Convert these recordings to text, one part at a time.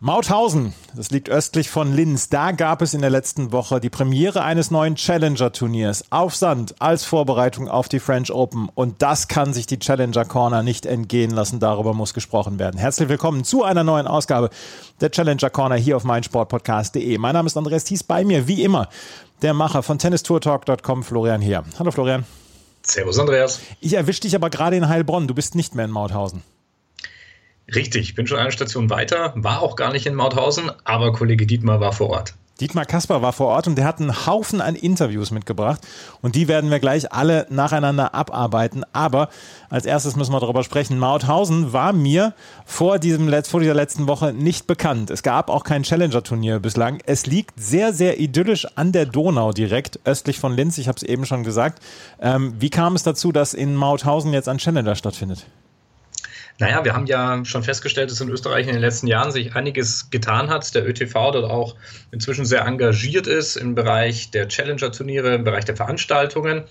Mauthausen, das liegt östlich von Linz. Da gab es in der letzten Woche die Premiere eines neuen Challenger-Turniers auf Sand als Vorbereitung auf die French Open. Und das kann sich die Challenger Corner nicht entgehen lassen. Darüber muss gesprochen werden. Herzlich willkommen zu einer neuen Ausgabe der Challenger Corner hier auf meinsportpodcast.de. Mein Name ist Andreas Thies, bei mir wie immer der Macher von tennistourtalk.com, Florian Heer. Hallo Florian. Servus Andreas. Ich erwische dich aber gerade in Heilbronn. Du bist nicht mehr in Mauthausen. Richtig, ich bin schon eine Station weiter, war auch gar nicht in Mauthausen, aber Kollege Dietmar war vor Ort. Dietmar Kasper war vor Ort und der hat einen Haufen an Interviews mitgebracht und die werden wir gleich alle nacheinander abarbeiten. Aber als erstes müssen wir darüber sprechen. Mauthausen war mir vor, diesem, vor dieser letzten Woche nicht bekannt. Es gab auch kein Challenger-Turnier bislang. Es liegt sehr, sehr idyllisch an der Donau direkt östlich von Linz. Ich habe es eben schon gesagt. Ähm, wie kam es dazu, dass in Mauthausen jetzt ein Challenger stattfindet? Naja, wir haben ja schon festgestellt, dass in Österreich in den letzten Jahren sich einiges getan hat. Der ÖTV dort auch inzwischen sehr engagiert ist im Bereich der Challenger-Turniere, im Bereich der Veranstaltungen.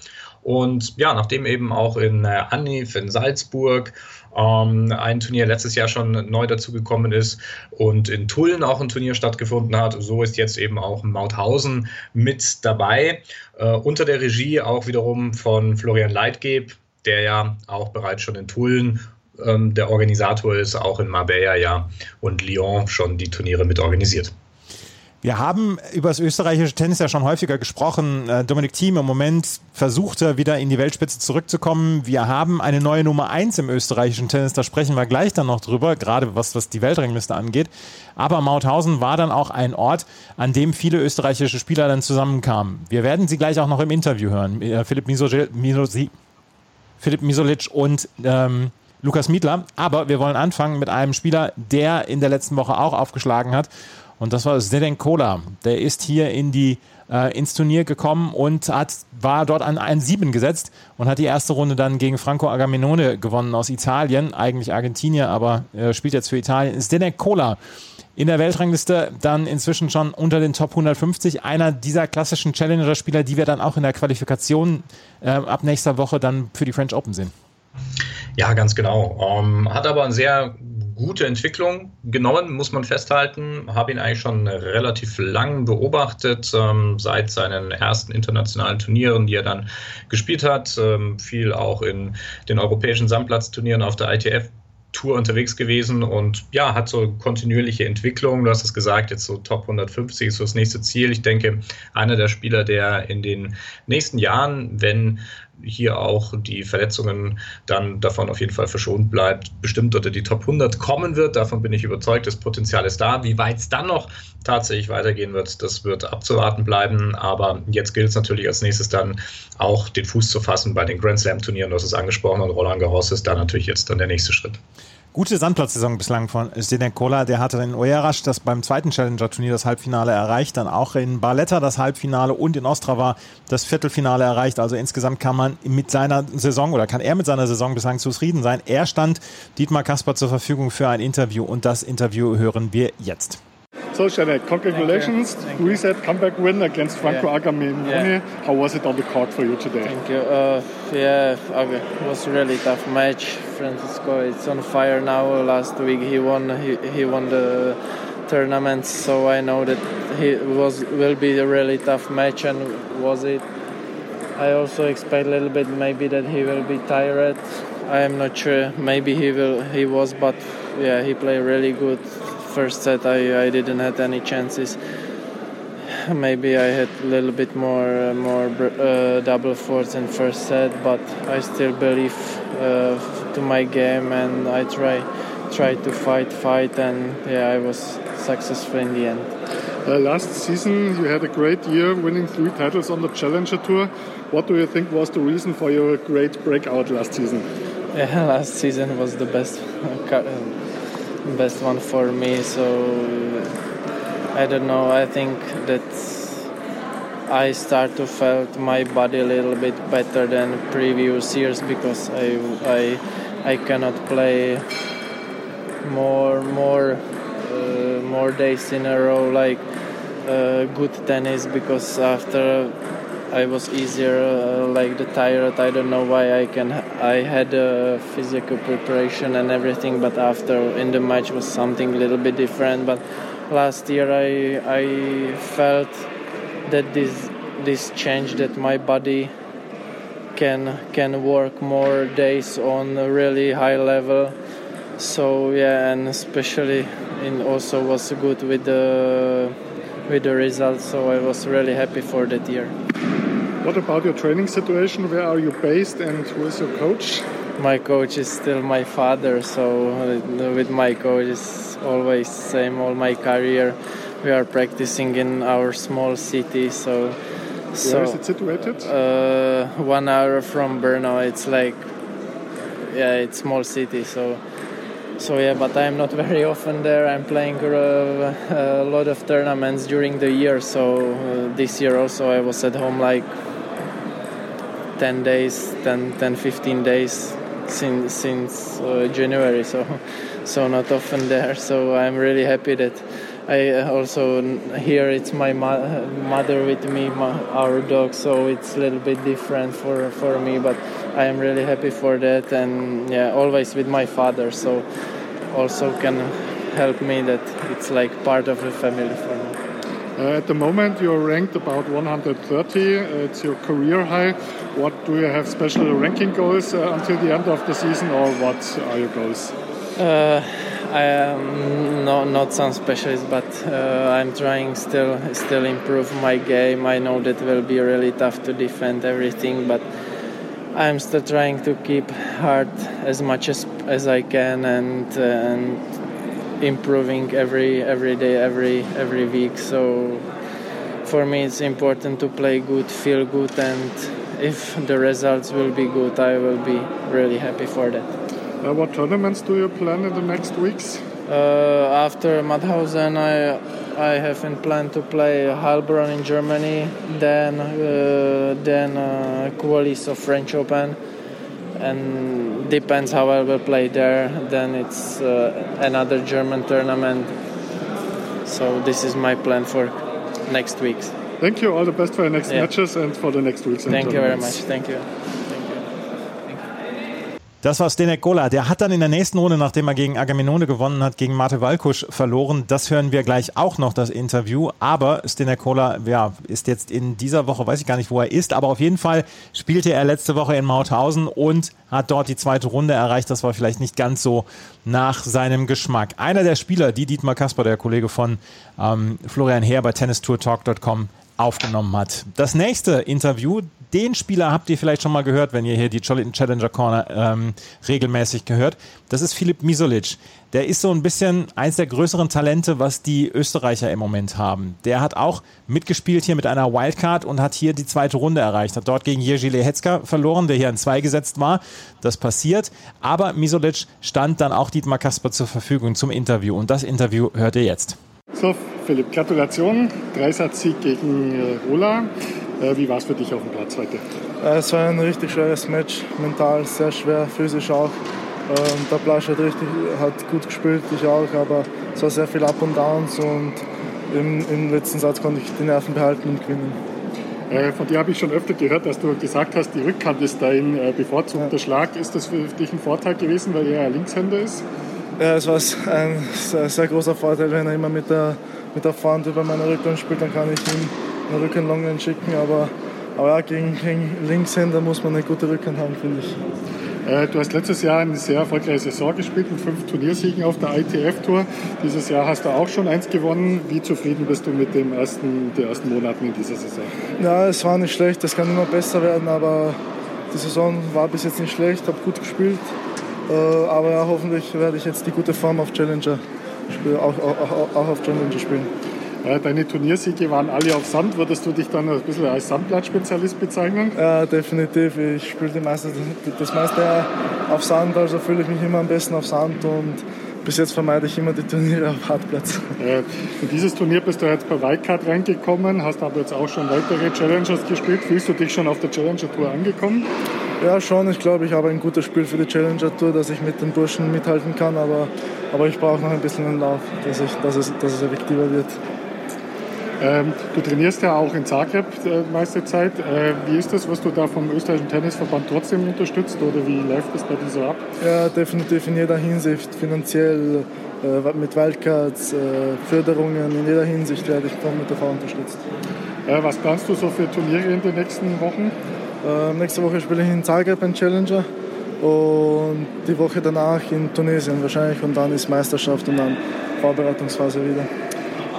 Und ja, nachdem eben auch in äh, Annif, in Salzburg, ähm, ein Turnier letztes Jahr schon neu dazugekommen ist und in Tulln auch ein Turnier stattgefunden hat, so ist jetzt eben auch Mauthausen mit dabei. Äh, unter der Regie auch wiederum von Florian Leitgeb, der ja auch bereits schon in Tulln ähm, der Organisator ist, auch in Marbella ja und Lyon schon die Turniere mit organisiert. Wir haben über das österreichische Tennis ja schon häufiger gesprochen. Äh, Dominik Thiem im Moment versucht er wieder in die Weltspitze zurückzukommen. Wir haben eine neue Nummer 1 im österreichischen Tennis, da sprechen wir gleich dann noch drüber, gerade was, was die Weltrangliste angeht. Aber Mauthausen war dann auch ein Ort, an dem viele österreichische Spieler dann zusammenkamen. Wir werden sie gleich auch noch im Interview hören. Äh, Philipp, Misolic, Philipp und ähm, Lukas Miedler. Aber wir wollen anfangen mit einem Spieler, der in der letzten Woche auch aufgeschlagen hat. Und das war Zdenek Kola. Der ist hier in die, äh, ins Turnier gekommen und hat, war dort an 1-7 gesetzt und hat die erste Runde dann gegen Franco Agamenone gewonnen aus Italien. Eigentlich Argentinier, aber äh, spielt jetzt für Italien. Zdenek Kola in der Weltrangliste dann inzwischen schon unter den Top 150. Einer dieser klassischen Challenger-Spieler, die wir dann auch in der Qualifikation äh, ab nächster Woche dann für die French Open sehen. Ja, ganz genau. Ähm, hat aber eine sehr gute Entwicklung genommen, muss man festhalten. Habe ihn eigentlich schon relativ lang beobachtet, ähm, seit seinen ersten internationalen Turnieren, die er dann gespielt hat. Ähm, viel auch in den europäischen Sandplatzturnieren auf der ITF Tour unterwegs gewesen und ja, hat so kontinuierliche Entwicklung. Du hast es gesagt, jetzt so Top 150 ist so das nächste Ziel. Ich denke, einer der Spieler, der in den nächsten Jahren, wenn hier auch die Verletzungen dann davon auf jeden Fall verschont bleibt, bestimmt unter die Top 100 kommen wird. Davon bin ich überzeugt, das Potenzial ist da. Wie weit es dann noch tatsächlich weitergehen wird, das wird abzuwarten bleiben. Aber jetzt gilt es natürlich als nächstes dann auch den Fuß zu fassen bei den Grand Slam Turnieren. Du hast es angesprochen und Roland Garros ist da natürlich jetzt dann der nächste Schritt gute Sandplatzsaison bislang von Zdenek. Der hatte in Oyarash das beim zweiten Challenger-Turnier das Halbfinale erreicht, dann auch in Barletta das Halbfinale und in Ostrava das Viertelfinale erreicht. Also insgesamt kann man mit seiner Saison oder kann er mit seiner Saison bislang zufrieden sein. Er stand Dietmar Kasper zur Verfügung für ein Interview und das Interview hören wir jetzt. So, Janet, congratulations. Thank Reset comeback win against Franco yeah. Yeah. How was it on the court for you today? Thank you. Uh, yeah, it was a really tough match. Francisco is on fire now. Last week he won. He, he won the tournament, so I know that he was will be a really tough match, and was it. I also expect a little bit maybe that he will be tired. I am not sure. Maybe he will. He was, but yeah, he played really good first set I, I didn't have any chances. Maybe I had a little bit more uh, more uh, double faults in first set, but I still believe uh, to my game and I try try to fight fight and yeah I was successful in the end. Uh, last season you had a great year winning three titles on the Challenger Tour. What do you think was the reason for your great breakout last season? Yeah, last season was the best best one for me. So I don't know. I think that I start to felt my body a little bit better than previous years because I I I cannot play more more uh, more days in a row like uh, good tennis because after I was easier uh, like the tired. I don't know why I can. I had a physical preparation and everything, but after in the match was something a little bit different. But last year I I felt that this this change that my body can can work more days on a really high level. So yeah, and especially in also was good with the with the results. So I was really happy for that year. What about your training situation? Where are you based and who is your coach? My coach is still my father, so uh, with my coach is always same all my career. We are practicing in our small city, so. Where is it situated? Uh, one hour from Brno. It's like, yeah, it's small city, so so yeah but i'm not very often there i'm playing uh, a lot of tournaments during the year so uh, this year also i was at home like 10 days 10 10 15 days since since uh, january so so not often there so i'm really happy that I also here it's my mo- mother with me, my, our dog, so it's a little bit different for for me. But I am really happy for that, and yeah, always with my father, so also can help me that it's like part of the family for me. Uh, at the moment, you're ranked about 130. Uh, it's your career high. What do you have special ranking goals uh, until the end of the season, or what are your goals? Uh, I am no, not some specialist, but uh, I'm trying still still improve my game. I know that will be really tough to defend everything, but I'm still trying to keep hard as much as as I can and and improving every every day, every every week. So for me, it's important to play good, feel good, and if the results will be good, I will be really happy for that. Uh, what tournaments do you plan in the next weeks? Uh, after Madhausen, I I have in plan to play Heilbronn in Germany, then uh, then uh, Qualis of French Open, and depends how I will play there. Then it's uh, another German tournament. So this is my plan for next weeks. Thank you. All the best for the next yeah. matches and for the next weeks. Thank you very much. Thank you. Das war Stenek Gola. Der hat dann in der nächsten Runde, nachdem er gegen Agaminone gewonnen hat, gegen Mate Valkusch verloren. Das hören wir gleich auch noch, das Interview. Aber Stenek Gola ja, ist jetzt in dieser Woche, weiß ich gar nicht, wo er ist, aber auf jeden Fall spielte er letzte Woche in Mauthausen und hat dort die zweite Runde erreicht. Das war vielleicht nicht ganz so nach seinem Geschmack. Einer der Spieler, die Dietmar Kasper, der Kollege von ähm, Florian Heer bei tennistourtalk.com aufgenommen hat. Das nächste Interview, den Spieler habt ihr vielleicht schon mal gehört, wenn ihr hier die Challenger Corner ähm, regelmäßig gehört. Das ist Filip Misolic. Der ist so ein bisschen eins der größeren Talente, was die Österreicher im Moment haben. Der hat auch mitgespielt hier mit einer Wildcard und hat hier die zweite Runde erreicht. Hat dort gegen Jerzy Lehetzka verloren, der hier in zwei gesetzt war. Das passiert. Aber Misolic stand dann auch Dietmar Kasper zur Verfügung zum Interview. Und das Interview hört ihr jetzt. So, Philipp, Gratulation. Dreisatz-Sieg gegen äh, Rola. Äh, wie war es für dich auf dem Platz heute? Äh, es war ein richtig schweres Match, mental sehr schwer, physisch auch. Ähm, der Blasch hat, richtig, hat gut gespielt, ich auch, aber es war sehr viel Up und Downs und im, im letzten Satz konnte ich die Nerven behalten und gewinnen. Äh, von dir habe ich schon öfter gehört, dass du gesagt hast, die Rückhand ist dein bevorzugter ja. Schlag. Ist das für dich ein Vorteil gewesen, weil er Linkshänder ist? Ja, es war ein sehr, sehr, großer Vorteil, wenn er immer mit der, mit der Front über meine Rückhand spielt, dann kann ich ihm eine Rückhand Longhand schicken. Aber, aber ja, gegen, gegen Linkshänder muss man eine gute Rückhand haben, finde ich. Äh, du hast letztes Jahr eine sehr erfolgreiche Saison gespielt mit fünf Turniersiegen auf der ITF-Tour. Dieses Jahr hast du auch schon eins gewonnen. Wie zufrieden bist du mit den ersten, den ersten Monaten in dieser Saison? Ja, es war nicht schlecht. Es kann immer besser werden, aber die Saison war bis jetzt nicht schlecht. habe gut gespielt. Äh, aber ja, hoffentlich werde ich jetzt die gute Form auf Challenger spielen, auch, auch, auch auf Challenger spielen. Deine Turniersiege waren alle auf Sand. Würdest du dich dann ein bisschen als Sandblattspezialist bezeichnen? Ja, definitiv. Ich spiele das meiste, das meiste auf Sand, also fühle ich mich immer am besten auf Sand und bis jetzt vermeide ich immer die Turniere auf Hartplatz. Äh, in dieses Turnier bist du jetzt per Wildcard reingekommen, hast aber jetzt auch schon weitere Challengers gespielt. Fühlst du dich schon auf der Challenger Tour angekommen? Ja, schon. Ich glaube, ich habe ein gutes Spiel für die Challenger Tour, dass ich mit den Burschen mithalten kann. Aber, aber ich brauche noch ein bisschen einen Lauf, dass, ich, dass, es, dass es effektiver wird. Ähm, du trainierst ja auch in Zagreb äh, meiste Zeit. Äh, wie ist das, was du da vom österreichischen Tennisverband trotzdem unterstützt oder wie läuft das bei dir so ab? Ja, definitiv in jeder Hinsicht, finanziell, äh, mit Wildcards, äh, Förderungen, in jeder Hinsicht werde ich vom MTV unterstützt. Äh, was planst du so für Turniere in den nächsten Wochen? Äh, nächste Woche spiele ich in Zagreb ein Challenger und die Woche danach in Tunesien wahrscheinlich und dann ist Meisterschaft und dann Vorbereitungsphase wieder.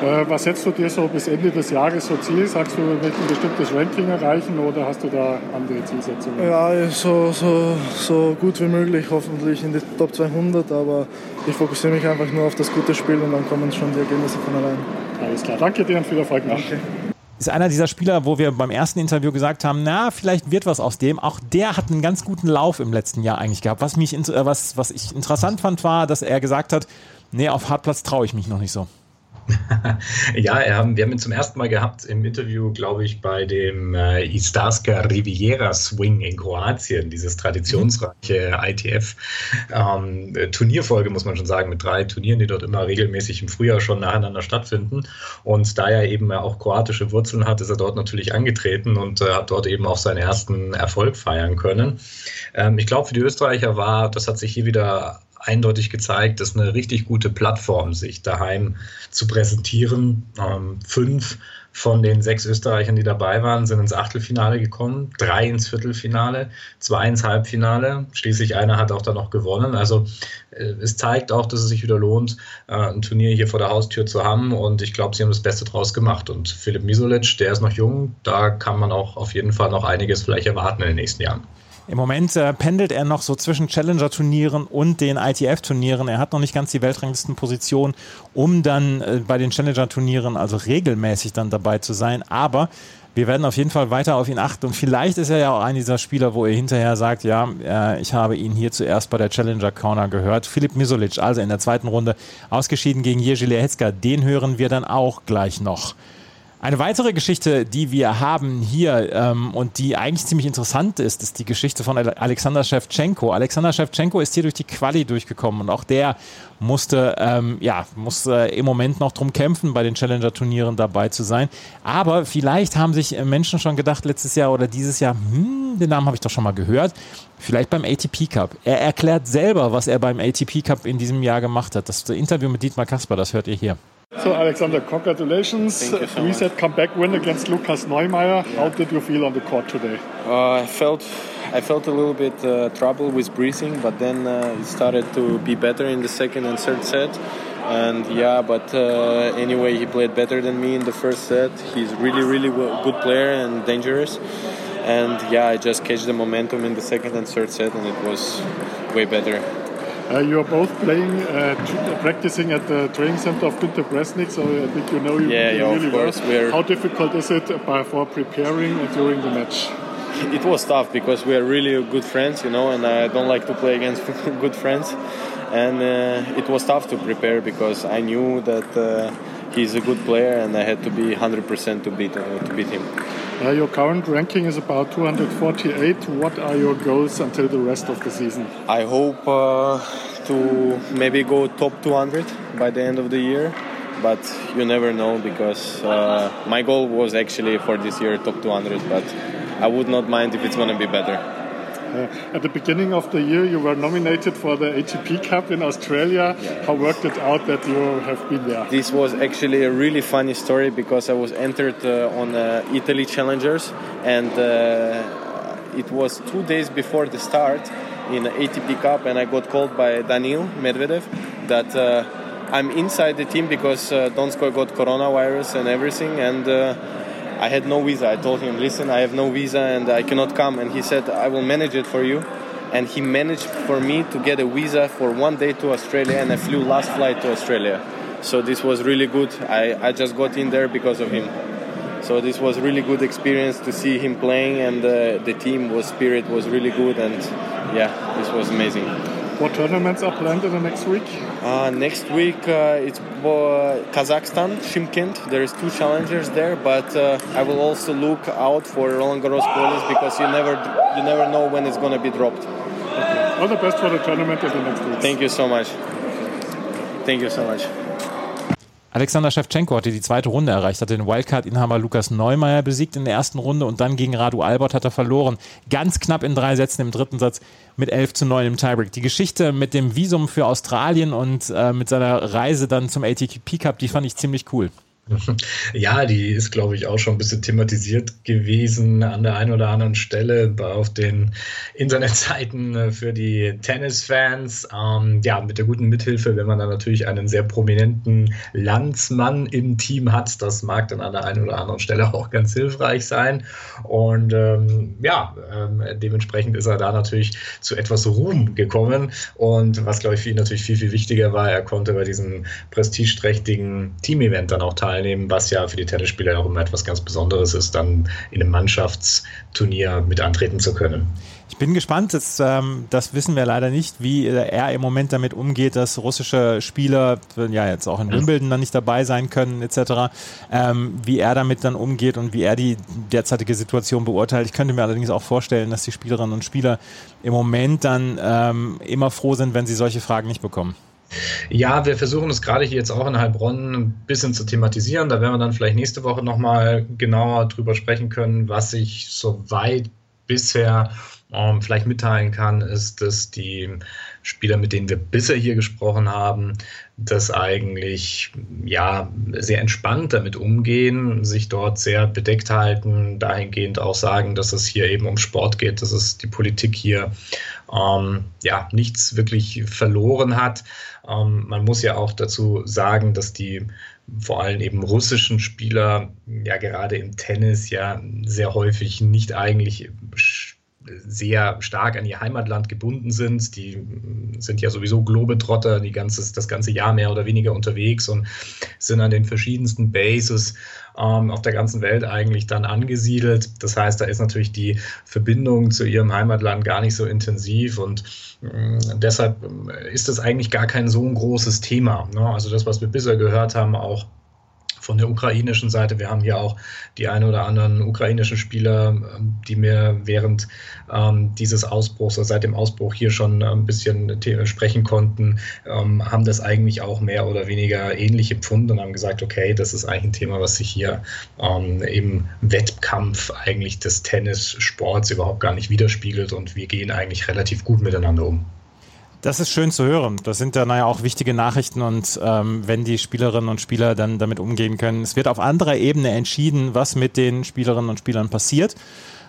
Äh, was setzt du dir so bis Ende des Jahres so Ziel? Sagst du, du willst ein bestimmtes Ranking erreichen oder hast du da andere Zielsetzungen? Ja, so, so, so gut wie möglich, hoffentlich in die Top 200, aber ich fokussiere mich einfach nur auf das gute Spiel und dann kommen schon die Ergebnisse von allein. Alles klar, danke dir und viel Erfolg noch. Danke ist einer dieser Spieler, wo wir beim ersten Interview gesagt haben, na, vielleicht wird was aus dem. Auch der hat einen ganz guten Lauf im letzten Jahr eigentlich gehabt. Was, mich, äh, was, was ich interessant fand, war, dass er gesagt hat, nee, auf Hartplatz traue ich mich noch nicht so. ja, wir haben ihn zum ersten Mal gehabt im Interview, glaube ich, bei dem äh, Istarska Riviera Swing in Kroatien, dieses traditionsreiche ITF-Turnierfolge, ähm, muss man schon sagen, mit drei Turnieren, die dort immer regelmäßig im Frühjahr schon nacheinander stattfinden. Und da er eben auch kroatische Wurzeln hat, ist er dort natürlich angetreten und äh, hat dort eben auch seinen ersten Erfolg feiern können. Ähm, ich glaube, für die Österreicher war, das hat sich hier wieder eindeutig gezeigt, dass eine richtig gute Plattform, sich daheim zu präsentieren. Ähm, fünf von den sechs Österreichern, die dabei waren, sind ins Achtelfinale gekommen, drei ins Viertelfinale, zwei ins Halbfinale. Schließlich einer hat auch dann noch gewonnen. Also äh, es zeigt auch, dass es sich wieder lohnt, äh, ein Turnier hier vor der Haustür zu haben. Und ich glaube, sie haben das Beste draus gemacht. Und Philipp Misolic, der ist noch jung, da kann man auch auf jeden Fall noch einiges vielleicht erwarten in den nächsten Jahren. Im Moment äh, pendelt er noch so zwischen Challenger-Turnieren und den ITF-Turnieren. Er hat noch nicht ganz die Weltranglistenposition, um dann äh, bei den Challenger-Turnieren also regelmäßig dann dabei zu sein. Aber wir werden auf jeden Fall weiter auf ihn achten und vielleicht ist er ja auch einer dieser Spieler, wo er hinterher sagt, ja, äh, ich habe ihn hier zuerst bei der Challenger Corner gehört. Philipp Misolic, also in der zweiten Runde ausgeschieden gegen Jerzy Lehecka, den hören wir dann auch gleich noch. Eine weitere Geschichte, die wir haben hier ähm, und die eigentlich ziemlich interessant ist, ist die Geschichte von Alexander Shevchenko. Alexander Shevchenko ist hier durch die Quali durchgekommen und auch der musste, ähm, ja, musste im Moment noch drum kämpfen, bei den Challenger-Turnieren dabei zu sein. Aber vielleicht haben sich Menschen schon gedacht, letztes Jahr oder dieses Jahr, hm, den Namen habe ich doch schon mal gehört. Vielleicht beim ATP Cup. Er erklärt selber, was er beim ATP Cup in diesem Jahr gemacht hat. Das Interview mit Dietmar Kasper, das hört ihr hier. So, Alexander, congratulations. Thank you so Reset comeback win against Lukas Neumeier. Yeah. How did you feel on the court today? Uh, I felt I felt a little bit uh, trouble with breathing, but then uh, it started to be better in the second and third set. And yeah, but uh, anyway, he played better than me in the first set. He's really, really good player and dangerous. And yeah, I just catch the momentum in the second and third set, and it was way better. Uh, you are both playing, uh, practicing at the training center of Günter Bresnik, so I think you know you yeah, yeah, really of course. well. We're How difficult is it for preparing during the match? It was tough because we are really good friends, you know, and I don't like to play against good friends. And uh, it was tough to prepare because I knew that uh, he's a good player and I had to be 100% to beat, uh, to beat him. Uh, your current ranking is about 248. What are your goals until the rest of the season? I hope uh, to maybe go top 200 by the end of the year, but you never know because uh, my goal was actually for this year top 200, but I would not mind if it's going to be better. Uh, at the beginning of the year, you were nominated for the ATP Cup in Australia. How worked it out that you have been there? This was actually a really funny story because I was entered uh, on uh, Italy Challengers, and uh, it was two days before the start in ATP Cup, and I got called by Daniil Medvedev that. Uh, I'm inside the team because Donskoy got coronavirus and everything, and I had no visa. I told him, listen, I have no visa and I cannot come. And he said, I will manage it for you. And he managed for me to get a visa for one day to Australia, and I flew last flight to Australia. So this was really good. I, I just got in there because of him. So this was really good experience to see him playing, and uh, the team was spirit was really good, and yeah, this was amazing. What tournaments are planned in the next week? Uh, next week uh, it's uh, Kazakhstan, Shimkent. There's two challengers there, but uh, I will also look out for Roland Garros qualies because you never you never know when it's going to be dropped. Okay. All the best for the tournament in the next week. Thank you so much. Thank you so much. Alexander Shevchenko hatte die zweite Runde erreicht, hatte den Wildcard-Inhaber Lukas Neumeier besiegt in der ersten Runde und dann gegen Radu Albert hat er verloren. Ganz knapp in drei Sätzen im dritten Satz mit 11 zu 9 im Tiebreak. Die Geschichte mit dem Visum für Australien und äh, mit seiner Reise dann zum ATP Cup, die fand ich ziemlich cool. Ja, die ist, glaube ich, auch schon ein bisschen thematisiert gewesen an der einen oder anderen Stelle auf den Internetseiten äh, für die Tennisfans. Ähm, ja, mit der guten Mithilfe, wenn man dann natürlich einen sehr prominenten Landsmann im Team hat, das mag dann an der einen oder anderen Stelle auch ganz hilfreich sein. Und ähm, ja, ähm, dementsprechend ist er da natürlich zu etwas Ruhm gekommen. Und was, glaube ich, für ihn natürlich viel, viel wichtiger war, er konnte bei diesem prestigeträchtigen Team-Event dann auch teilnehmen teilnehmen, was ja für die Tennisspieler auch immer etwas ganz Besonderes ist, dann in einem Mannschaftsturnier mit antreten zu können. Ich bin gespannt, das, ähm, das wissen wir leider nicht, wie er im Moment damit umgeht, dass russische Spieler ja jetzt auch in Wimbledon dann nicht dabei sein können etc., ähm, wie er damit dann umgeht und wie er die derzeitige Situation beurteilt. Ich könnte mir allerdings auch vorstellen, dass die Spielerinnen und Spieler im Moment dann ähm, immer froh sind, wenn sie solche Fragen nicht bekommen. Ja, wir versuchen es gerade hier jetzt auch in Heilbronn ein bisschen zu thematisieren. Da werden wir dann vielleicht nächste Woche nochmal genauer drüber sprechen können, was ich soweit bisher ähm, vielleicht mitteilen kann, ist, dass die Spieler, mit denen wir bisher hier gesprochen haben, das eigentlich ja sehr entspannt damit umgehen, sich dort sehr bedeckt halten, dahingehend auch sagen, dass es hier eben um Sport geht, dass es die Politik hier ähm, ja nichts wirklich verloren hat. Ähm, man muss ja auch dazu sagen, dass die vor allem eben russischen Spieler ja gerade im Tennis ja sehr häufig nicht eigentlich sehr stark an ihr Heimatland gebunden sind. Die sind ja sowieso Globetrotter, die ganze, das ganze Jahr mehr oder weniger unterwegs und sind an den verschiedensten Bases ähm, auf der ganzen Welt eigentlich dann angesiedelt. Das heißt, da ist natürlich die Verbindung zu ihrem Heimatland gar nicht so intensiv und äh, deshalb ist das eigentlich gar kein so ein großes Thema. Ne? Also das, was wir bisher gehört haben, auch von der ukrainischen Seite. Wir haben hier auch die ein oder anderen ukrainischen Spieler, ähm, die mir während ähm, dieses Ausbruchs oder seit dem Ausbruch hier schon ein bisschen sprechen konnten, ähm, haben das eigentlich auch mehr oder weniger ähnlich empfunden und haben gesagt, okay, das ist eigentlich ein Thema, was sich hier ähm, im Wettkampf eigentlich des Tennissports überhaupt gar nicht widerspiegelt und wir gehen eigentlich relativ gut miteinander um. Das ist schön zu hören. Das sind dann ja auch wichtige Nachrichten und ähm, wenn die Spielerinnen und Spieler dann damit umgehen können. Es wird auf anderer Ebene entschieden, was mit den Spielerinnen und Spielern passiert.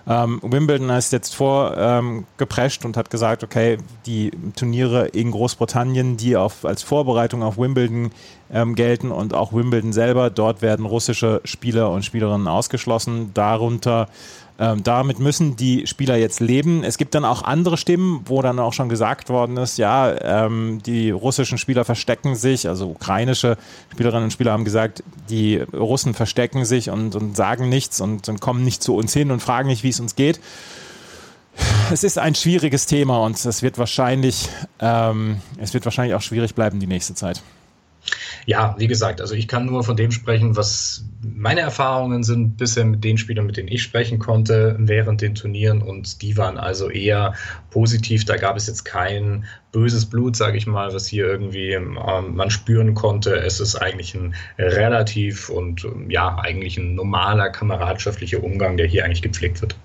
Ähm, Wimbledon ist jetzt vorgeprescht ähm, und hat gesagt, okay, die Turniere in Großbritannien, die auf, als Vorbereitung auf Wimbledon ähm, gelten und auch Wimbledon selber, dort werden russische Spieler und Spielerinnen ausgeschlossen. Darunter ähm, damit müssen die Spieler jetzt leben. Es gibt dann auch andere Stimmen, wo dann auch schon gesagt worden ist, ja, ähm, die russischen Spieler verstecken sich, also ukrainische Spielerinnen und Spieler haben gesagt, die Russen verstecken sich und, und sagen nichts und, und kommen nicht zu uns hin und fragen nicht, wie es uns geht. Es ist ein schwieriges Thema und es wird wahrscheinlich, ähm, es wird wahrscheinlich auch schwierig bleiben die nächste Zeit. Ja, wie gesagt, also ich kann nur von dem sprechen, was meine Erfahrungen sind bisher mit den Spielern, mit denen ich sprechen konnte während den Turnieren und die waren also eher positiv. Da gab es jetzt kein böses Blut, sage ich mal, was hier irgendwie ähm, man spüren konnte. Es ist eigentlich ein relativ und ja, eigentlich ein normaler kameradschaftlicher Umgang, der hier eigentlich gepflegt wird.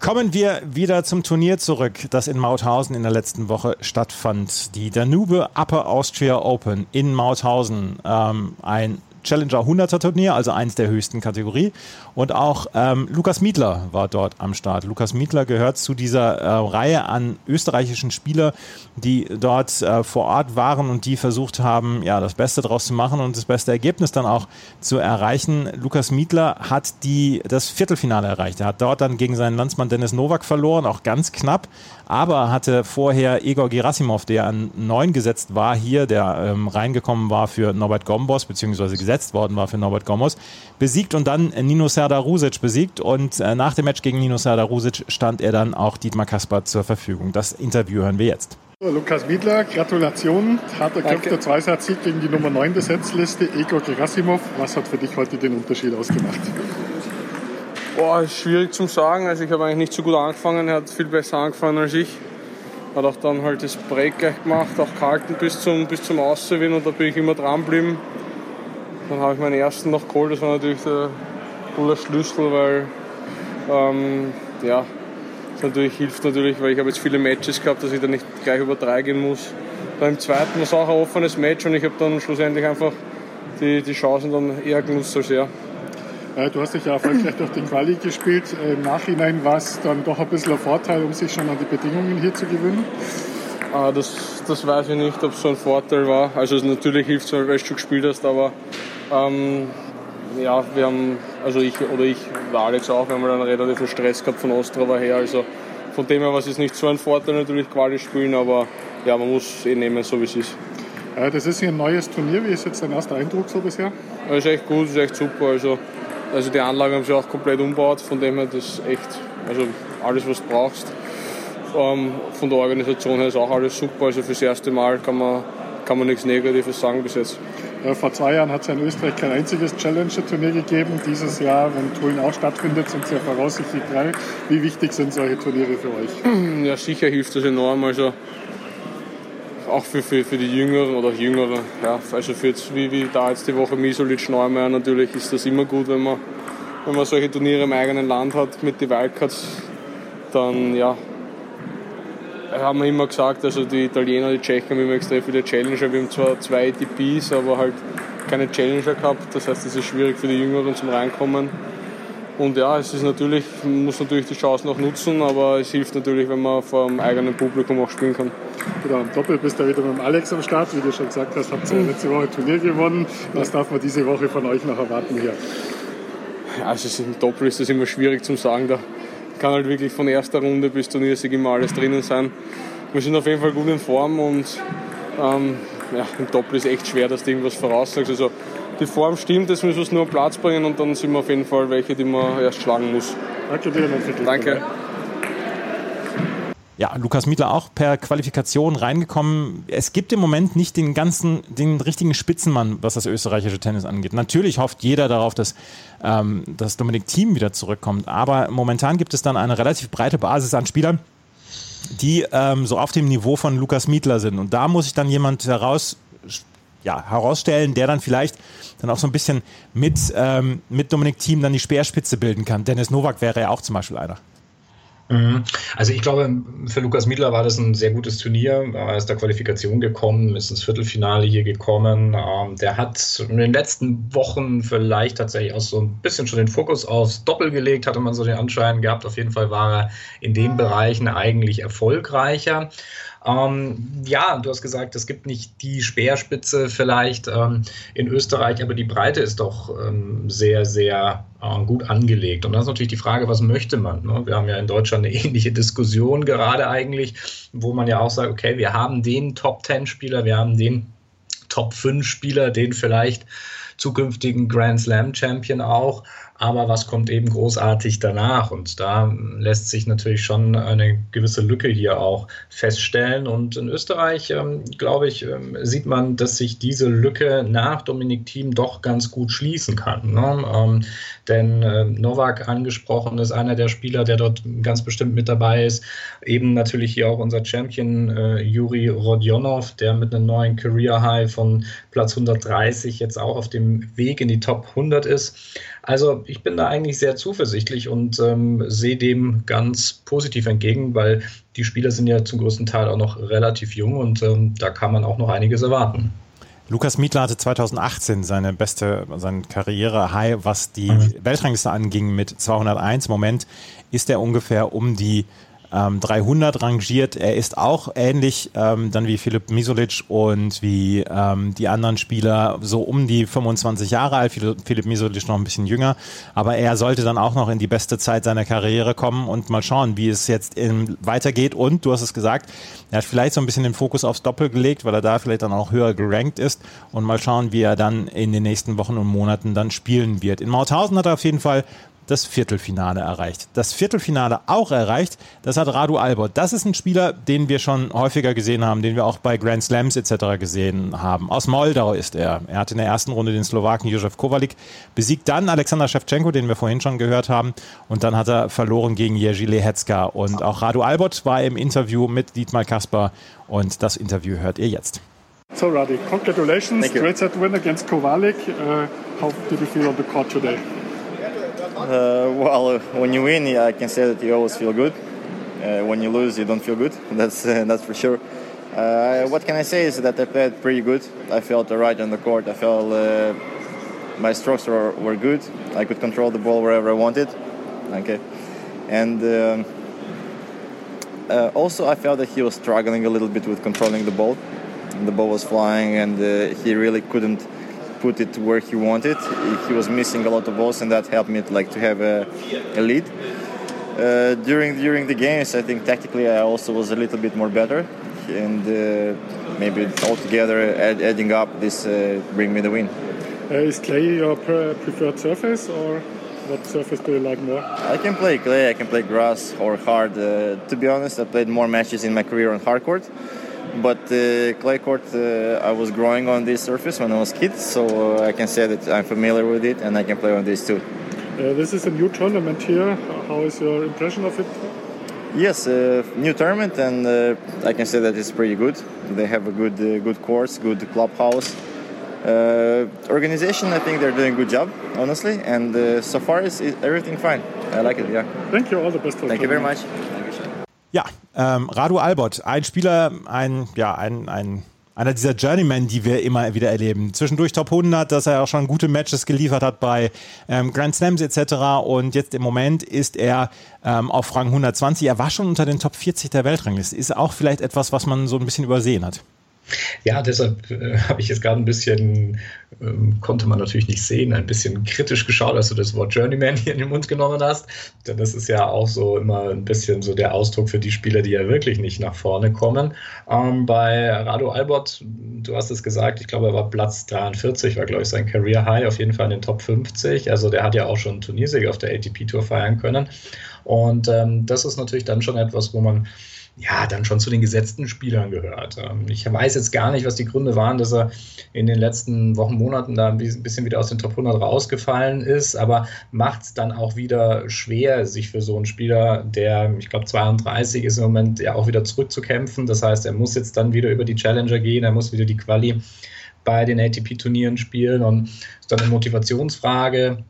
Kommen wir wieder zum Turnier zurück, das in Mauthausen in der letzten Woche stattfand. Die Danube Upper Austria Open in Mauthausen. Ähm, ein Challenger 100er Turnier, also eins der höchsten Kategorie. Und auch ähm, Lukas Miedler war dort am Start. Lukas Miedler gehört zu dieser äh, Reihe an österreichischen Spielern, die dort äh, vor Ort waren und die versucht haben, ja, das Beste daraus zu machen und das beste Ergebnis dann auch zu erreichen. Lukas Miedler hat die, das Viertelfinale erreicht. Er hat dort dann gegen seinen Landsmann Dennis Nowak verloren, auch ganz knapp, aber hatte vorher Igor Gerasimov, der an neun gesetzt war, hier, der ähm, reingekommen war für Norbert Gombos, beziehungsweise gesetzt worden war für Norbert Gombos, besiegt und dann Nino Serdar Rusic besiegt und äh, nach dem Match gegen Nino Serdar Rusic stand er dann auch Dietmar Kaspar zur Verfügung. Das Interview hören wir jetzt. Lukas Wiedler, Gratulation. Harter Kampf der Zweisatz-Sieg gegen die Nummer 9 der Setzliste, Igor Gerasimov. Was hat für dich heute den Unterschied ausgemacht? Boah, schwierig zu sagen. Also ich habe eigentlich nicht so gut angefangen. Er hat viel besser angefangen als ich. Hat auch dann halt das Break gleich gemacht, auch gehalten bis zum, bis zum Auszuwinnen und da bin ich immer dran geblieben. Dann habe ich meinen ersten noch geholt. Das war natürlich der cooler Schlüssel, weil ähm, ja, das natürlich hilft natürlich, weil ich habe jetzt viele Matches gehabt, dass ich dann nicht gleich über drei gehen muss. Beim zweiten war es auch ein offenes Match und ich habe dann schlussendlich einfach die, die Chancen dann eher genutzt als er. Du hast dich ja erfolgreich durch den Quali gespielt. Im Nachhinein war es dann doch ein bisschen ein Vorteil, um sich schon an die Bedingungen hier zu gewöhnen? Ah, das, das weiß ich nicht, ob es so ein Vorteil war. Also natürlich hilft es, weil du schon gespielt hast, aber ähm, ja, wir haben, also ich oder ich, der Alex auch, wir haben einen relativen Stress gehabt von Ostrava her. Also von dem her war es nicht so ein Vorteil natürlich Quali spielen, aber ja, man muss eh nehmen, so wie es ist. Das ist hier ein neues Turnier. Wie ist jetzt dein erster Eindruck so bisher? Das ist echt gut, das ist echt super. Also, also die Anlage haben sie auch komplett umgebaut, von dem her das ist echt, also alles was du brauchst. Ähm, von der Organisation her ist auch alles super. Also fürs erste Mal kann man, kann man nichts Negatives sagen bis jetzt. Ja, vor zwei Jahren hat es in Österreich kein einziges Challenger-Turnier gegeben. Dieses Jahr, wenn Tulln auch stattfindet, sind es ja voraussichtlich drei. Wie wichtig sind solche Turniere für euch? Ja, sicher hilft das enorm. Also auch für, für, für die Jüngeren oder Jüngere. Ja, also für jetzt, wie, wie da jetzt die Woche Misolic Neumeier natürlich ist das immer gut, wenn man, wenn man solche Turniere im eigenen Land hat mit den Wildcards. Dann ja, haben wir immer gesagt, also die Italiener, die Tschechen haben immer extrem viele Challenger. Wir haben zwar zwei ATPs, aber halt keine Challenger gehabt. Das heißt, es ist schwierig für die Jüngeren zum Reinkommen. Und ja, es ist natürlich, man muss natürlich die Chance noch nutzen, aber es hilft natürlich, wenn man vor dem eigenen Publikum auch spielen kann. Genau, im Doppel bist du wieder mit dem Alex am Start. Wie du schon gesagt hast, habt ihr letzte Woche ein Turnier gewonnen. Was darf man diese Woche von euch noch erwarten hier? Ja, also im Doppel ist das immer schwierig zu sagen. Da kann halt wirklich von erster Runde bis Turniersieg immer alles drinnen sein. Wir sind auf jeden Fall gut in Form und ähm, ja, im Doppel ist echt schwer, dass du irgendwas voraussagst. Also die Form stimmt, jetzt müssen wir es nur am Platz bringen und dann sind wir auf jeden Fall welche, die man erst schlagen muss. Danke Danke. Ja, Lukas Mietler auch per Qualifikation reingekommen. Es gibt im Moment nicht den ganzen, den richtigen Spitzenmann, was das österreichische Tennis angeht. Natürlich hofft jeder darauf, dass, ähm, dass Dominik Thiem wieder zurückkommt. Aber momentan gibt es dann eine relativ breite Basis an Spielern, die ähm, so auf dem Niveau von Lukas Mietler sind. Und da muss ich dann jemand heraus, ja, herausstellen, der dann vielleicht dann auch so ein bisschen mit, ähm, mit Dominik Thiem dann die Speerspitze bilden kann. Dennis Nowak wäre ja auch zum Beispiel einer. Mhm. Also ich glaube, für Lukas Miedler war das ein sehr gutes Turnier. Er ist der Qualifikation gekommen, ist ins Viertelfinale hier gekommen. Ähm, der hat in den letzten Wochen vielleicht tatsächlich auch so ein bisschen schon den Fokus aufs Doppel gelegt, hatte man so den Anschein gehabt. Auf jeden Fall war er in den Bereichen eigentlich erfolgreicher. Ähm, ja, du hast gesagt, es gibt nicht die Speerspitze vielleicht ähm, in Österreich, aber die Breite ist doch ähm, sehr, sehr äh, gut angelegt. Und dann ist natürlich die Frage, was möchte man? Ne? Wir haben ja in Deutschland eine ähnliche Diskussion gerade eigentlich, wo man ja auch sagt, okay, wir haben den Top-10-Spieler, wir haben den Top-5-Spieler, den vielleicht zukünftigen Grand Slam Champion auch aber was kommt eben großartig danach? Und da lässt sich natürlich schon eine gewisse Lücke hier auch feststellen. Und in Österreich, ähm, glaube ich, ähm, sieht man, dass sich diese Lücke nach Dominik Thiem doch ganz gut schließen kann. Ne? Ähm, denn äh, Novak angesprochen ist einer der Spieler, der dort ganz bestimmt mit dabei ist. Eben natürlich hier auch unser Champion äh, Juri Rodionov, der mit einem neuen Career High von Platz 130 jetzt auch auf dem Weg in die Top 100 ist. Also ich bin da eigentlich sehr zuversichtlich und ähm, sehe dem ganz positiv entgegen, weil die Spieler sind ja zum größten Teil auch noch relativ jung und ähm, da kann man auch noch einiges erwarten. Lukas Mietler hatte 2018 seine beste, seine Karriere-High, was die Mhm. Weltrangliste anging, mit 201. Im Moment ist er ungefähr um die ähm, 300 rangiert. Er ist auch ähnlich ähm, dann wie Philipp Misolic und wie ähm, die anderen Spieler so um die 25 Jahre alt. Philipp Misolic noch ein bisschen jünger, aber er sollte dann auch noch in die beste Zeit seiner Karriere kommen und mal schauen, wie es jetzt in, weitergeht. Und du hast es gesagt, er hat vielleicht so ein bisschen den Fokus aufs Doppel gelegt, weil er da vielleicht dann auch höher gerankt ist und mal schauen, wie er dann in den nächsten Wochen und Monaten dann spielen wird. In Mauthausen hat er auf jeden Fall das Viertelfinale erreicht. Das Viertelfinale auch erreicht, das hat Radu Albert. Das ist ein Spieler, den wir schon häufiger gesehen haben, den wir auch bei Grand Slams etc. gesehen haben. Aus Moldau ist er. Er hat in der ersten Runde den Slowaken Josef Kowalik besiegt, dann Alexander Shevchenko, den wir vorhin schon gehört haben, und dann hat er verloren gegen Jerzy Lehecka. Und auch Radu Albert war im Interview mit Dietmar Kasper und das Interview hört ihr jetzt. So, Radi, congratulations. Great set win against Kovalik. Uh, how did you feel on the court today? Uh, well, when you win, I can say that you always feel good. Uh, when you lose, you don't feel good. That's uh, that's for sure. Uh, what can I say is that I played pretty good. I felt right on the court. I felt uh, my strokes were, were good. I could control the ball wherever I wanted. Okay, and um, uh, also I felt that he was struggling a little bit with controlling the ball. The ball was flying, and he really couldn't put it where he wanted. He was missing a lot of balls, and that helped me to, like to have a, a lead. Uh, during during the games, I think tactically I also was a little bit more better, and uh, maybe altogether add, adding up this uh, bring me the win. Uh, is clay your pre- preferred surface, or what surface do you like more? I can play clay, I can play grass or hard. Uh, to be honest, I played more matches in my career on hard court. But uh, clay court, uh, I was growing on this surface when I was kid, so uh, I can say that I'm familiar with it and I can play on this too. Uh, this is a new tournament here. How is your impression of it? Yes, uh, new tournament, and uh, I can say that it's pretty good. They have a good, uh, good course, good clubhouse. Uh, organization, I think they're doing a good job, honestly, and uh, so far is is everything fine. I like it. Yeah. Thank you. All the best. Thank you very much. Ja, ähm, Radu Albert, ein Spieler, ein, ja, ein, ein, einer dieser Journeymen, die wir immer wieder erleben. Zwischendurch Top 100, dass er auch schon gute Matches geliefert hat bei ähm, Grand Slams etc. Und jetzt im Moment ist er ähm, auf Rang 120. Er war schon unter den Top 40 der Weltrangliste. Ist auch vielleicht etwas, was man so ein bisschen übersehen hat. Ja, deshalb äh, habe ich jetzt gerade ein bisschen, ähm, konnte man natürlich nicht sehen, ein bisschen kritisch geschaut, als du das Wort Journeyman hier in den Mund genommen hast. Denn das ist ja auch so immer ein bisschen so der Ausdruck für die Spieler, die ja wirklich nicht nach vorne kommen. Ähm, bei Rado Albert, du hast es gesagt, ich glaube, er war Platz 43, war, glaube ich, sein Career High, auf jeden Fall in den Top 50. Also der hat ja auch schon Turniersieg auf der ATP-Tour feiern können. Und ähm, das ist natürlich dann schon etwas, wo man ja, dann schon zu den gesetzten Spielern gehört. Ähm, Ich weiß jetzt gar nicht, was die Gründe waren, dass er in den letzten Wochen, Monaten da ein bisschen wieder aus den Top 100 rausgefallen ist, aber macht es dann auch wieder schwer, sich für so einen Spieler, der, ich glaube, 32 ist im Moment, ja auch wieder zurückzukämpfen. Das heißt, er muss jetzt dann wieder über die Challenger gehen, er muss wieder die Quali bei den ATP-Turnieren spielen und ist dann eine Motivationsfrage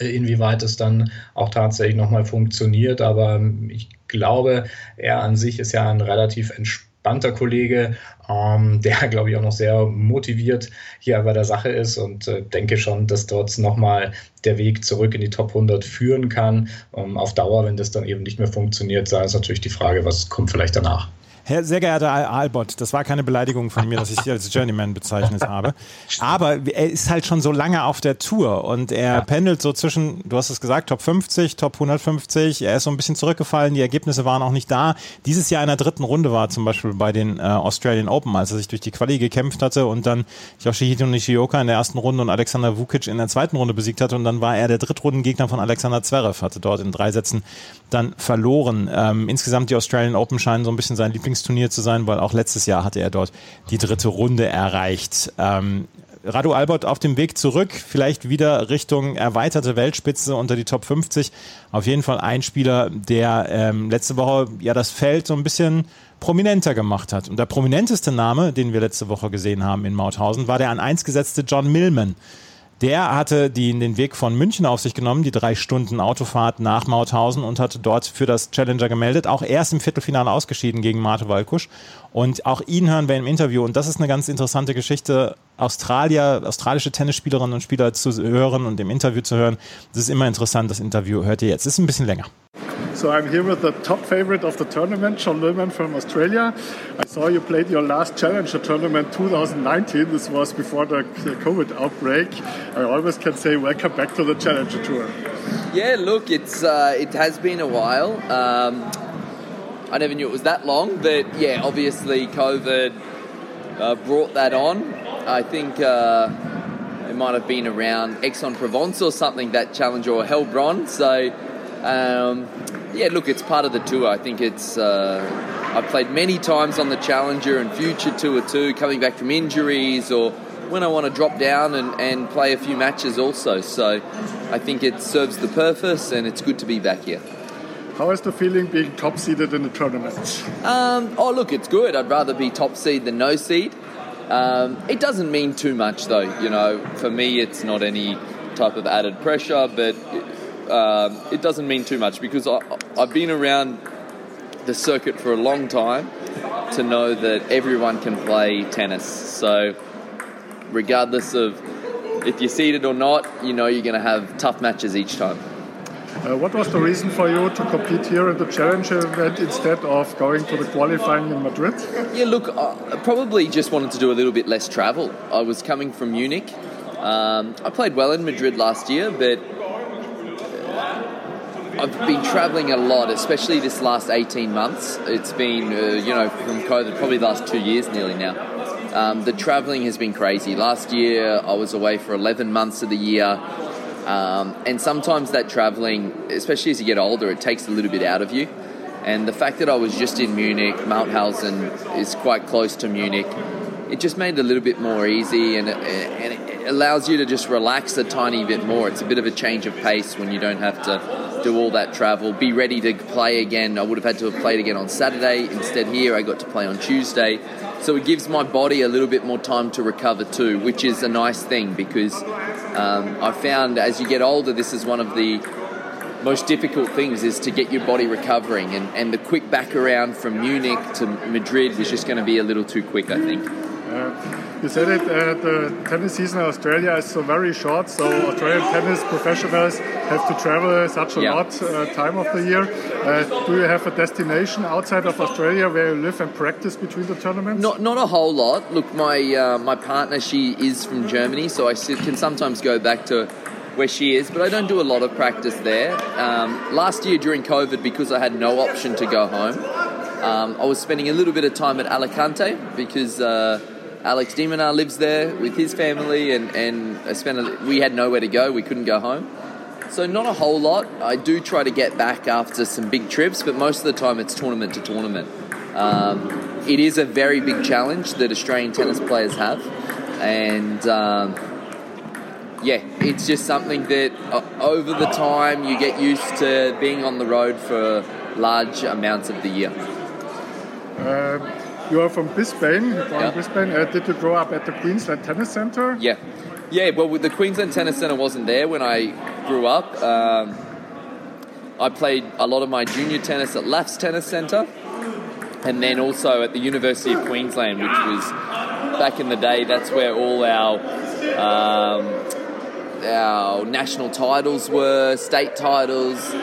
inwieweit es dann auch tatsächlich nochmal funktioniert. Aber ich glaube, er an sich ist ja ein relativ entspannter Kollege, ähm, der, glaube ich, auch noch sehr motiviert hier bei der Sache ist und äh, denke schon, dass dort nochmal der Weg zurück in die Top 100 führen kann. Ähm, auf Dauer, wenn das dann eben nicht mehr funktioniert, sei es natürlich die Frage, was kommt vielleicht danach. Herr, sehr geehrter Al Albert, das war keine Beleidigung von mir, dass ich Sie als Journeyman bezeichnet habe. Aber er ist halt schon so lange auf der Tour und er ja. pendelt so zwischen, du hast es gesagt, Top 50, Top 150. Er ist so ein bisschen zurückgefallen, die Ergebnisse waren auch nicht da. Dieses Jahr in der dritten Runde war zum Beispiel bei den äh, Australian Open, als er sich durch die Quali gekämpft hatte und dann Yoshihito Nishioka in der ersten Runde und Alexander Vukic in der zweiten Runde besiegt hatte und dann war er der Drittrundengegner von Alexander Zverev, hatte dort in drei Sätzen dann verloren. Ähm, insgesamt die Australian Open scheinen so ein bisschen sein Lieblings Turnier zu sein, weil auch letztes Jahr hatte er dort die dritte Runde erreicht. Ähm, Radu Albert auf dem Weg zurück, vielleicht wieder Richtung erweiterte Weltspitze unter die Top 50. Auf jeden Fall ein Spieler, der ähm, letzte Woche ja das Feld so ein bisschen prominenter gemacht hat. Und der prominenteste Name, den wir letzte Woche gesehen haben in Mauthausen, war der an eins gesetzte John Millman. Der hatte die, den Weg von München auf sich genommen, die drei Stunden Autofahrt nach Mauthausen und hatte dort für das Challenger gemeldet. Auch erst im Viertelfinale ausgeschieden gegen Mate Walkusch. Und auch ihn hören wir im Interview. Und das ist eine ganz interessante Geschichte, Australier, australische Tennisspielerinnen und Spieler zu hören und im Interview zu hören. Das ist immer interessant. Das Interview hört ihr jetzt. Ist ein bisschen länger. So I'm here with the top favorite of the tournament, John Millman from Australia. I saw you played your last Challenger tournament 2019. This was before the COVID outbreak. I always can say welcome back to the Challenger Tour. Yeah, look, it's uh, it has been a while. Um, I never knew it was that long, but yeah, obviously COVID uh, brought that on. I think uh, it might have been around Aix-en-Provence or something that Challenger or Heilbronn. So um, yeah, look, it's part of the tour. I think it's. Uh, I've played many times on the Challenger and Future Tour too, coming back from injuries or when I want to drop down and, and play a few matches also. So I think it serves the purpose and it's good to be back here. How is the feeling being top seeded in the tournament? Um, oh, look, it's good. I'd rather be top seed than no seed. Um, it doesn't mean too much, though. You know, for me, it's not any type of added pressure, but um, it doesn't mean too much because I, I've been around the circuit for a long time to know that everyone can play tennis. So, regardless of if you're seeded or not, you know you're going to have tough matches each time. Uh, what was the reason for you to compete here in the Challenger event instead of going to the qualifying in Madrid? Yeah, look, I probably just wanted to do a little bit less travel. I was coming from Munich. Um, I played well in Madrid last year, but I've been traveling a lot, especially this last 18 months. It's been, uh, you know, from COVID, probably the last two years nearly now. Um, the traveling has been crazy. Last year, I was away for 11 months of the year. Um, and sometimes that traveling, especially as you get older, it takes a little bit out of you. And the fact that I was just in Munich, Mauthausen is quite close to Munich, it just made it a little bit more easy and, and it allows you to just relax a tiny bit more. It's a bit of a change of pace when you don't have to do all that travel, be ready to play again. I would have had to have played again on Saturday. Instead, here I got to play on Tuesday. So it gives my body a little bit more time to recover too, which is a nice thing because um, I found as you get older, this is one of the most difficult things is to get your body recovering. And, and the quick back around from Munich to Madrid was just going to be a little too quick, I think. Uh, you said it, uh, the tennis season in Australia is so very short, so Australian tennis professionals have to travel such a Yeah. lot uh, time of the year. Uh, do you have a destination outside of Australia where you live and practice between the tournaments? Not not a whole lot. Look, my uh, my partner she is from Germany, so I can sometimes go back to where she is, but I don't do a lot of practice there. Um, last year during COVID, because I had no option to go home, um, I was spending a little bit of time at Alicante because. Alex Dimonar lives there with his family, and, and I spent a, we had nowhere to go. We couldn't go home. So not a whole lot. I do try to get back after some big trips, but most of the time it's tournament to tournament. Um, it is a very big challenge that Australian tennis players have, and um, yeah, it's just something that uh, over the time you get used to being on the road for large amounts of the year. Uh, you are from Brisbane. You're from Brisbane. Uh, did you grow up at the Queensland Tennis Centre? Yeah, yeah. Well, the Queensland Tennis Centre wasn't there when I grew up. Um, I played a lot of my junior tennis at Laughs Tennis Centre, and then also at the University of Queensland, which was back in the day. That's where all our um, our national titles were, state titles.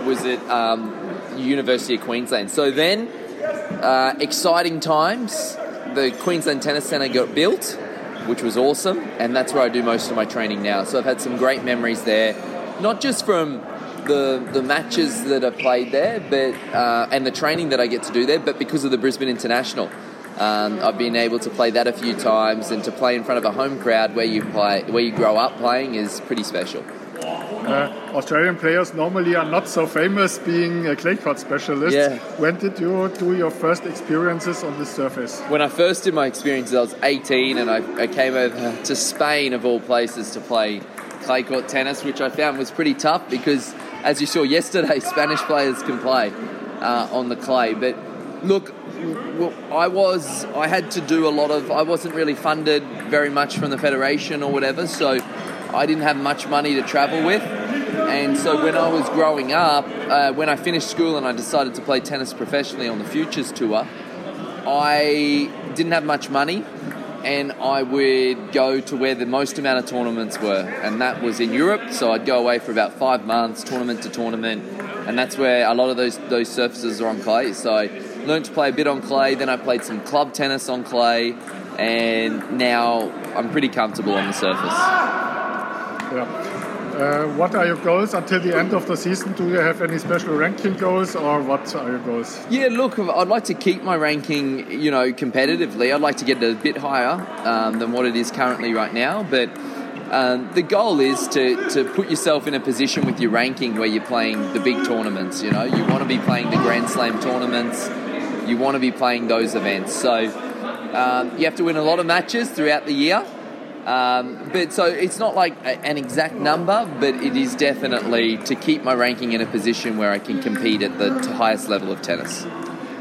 Was at um, University of Queensland. So then, uh, exciting times. The Queensland Tennis Centre got built, which was awesome, and that's where I do most of my training now. So I've had some great memories there, not just from the the matches that I played there, but uh, and the training that I get to do there, but because of the Brisbane International. Um, I've been able to play that a few times, and to play in front of a home crowd where you play, where you grow up playing, is pretty special. Uh, Australian players normally are not so famous being a clay court specialist. Yeah. When did you do your first experiences on this surface? When I first did my experiences, I was 18 and I, I came over to Spain, of all places, to play clay court tennis, which I found was pretty tough because, as you saw yesterday, Spanish players can play uh, on the clay. But look, well, I was, I had to do a lot of, I wasn't really funded very much from the federation or whatever, so I didn't have much money to travel with. And so when I was growing up, uh, when I finished school and I decided to play tennis professionally on the Futures Tour, I didn't have much money and I would go to where the most amount of tournaments were, and that was in Europe. So I'd go away for about five months, tournament to tournament, and that's where a lot of those those surfaces are on clay. So I learned to play a bit on clay. Then I played some club tennis on clay, and now I'm pretty comfortable on the surface. Yeah. Uh, what are your goals until the end of the season? Do you have any special ranking goals, or what are your goals? Yeah, look, I'd like to keep my ranking, you know, competitively. I'd like to get it a bit higher um, than what it is currently right now. But um, the goal is to, to put yourself in a position with your ranking where you're playing the big tournaments. You know, you want to be playing the Grand Slam tournaments. You want to be playing those events. So um, you have to win a lot of matches throughout the year. Um, but so it's not like a, an exact number, but it is definitely to keep my ranking in a position where I can compete at the highest level of tennis.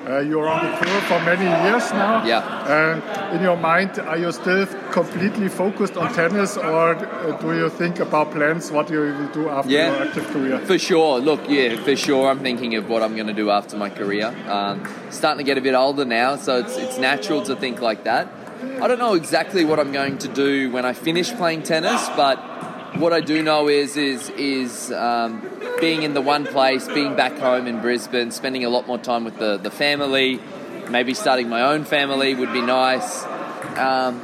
Uh, you're on the tour for many years now. Yeah. Uh, in your mind, are you still completely focused on tennis, or uh, do you think about plans what you will do after Yeah. your active career? For sure. Look, yeah, for sure. I'm thinking of what I'm going to do after my career. Um, starting to get a bit older now, so it's it's natural to think like that. I don't know exactly what I'm going to do when I finish playing tennis, but what I do know is is is um, being in the one place, being back home in Brisbane, spending a lot more time with the the family. Maybe starting my own family would be nice. Um,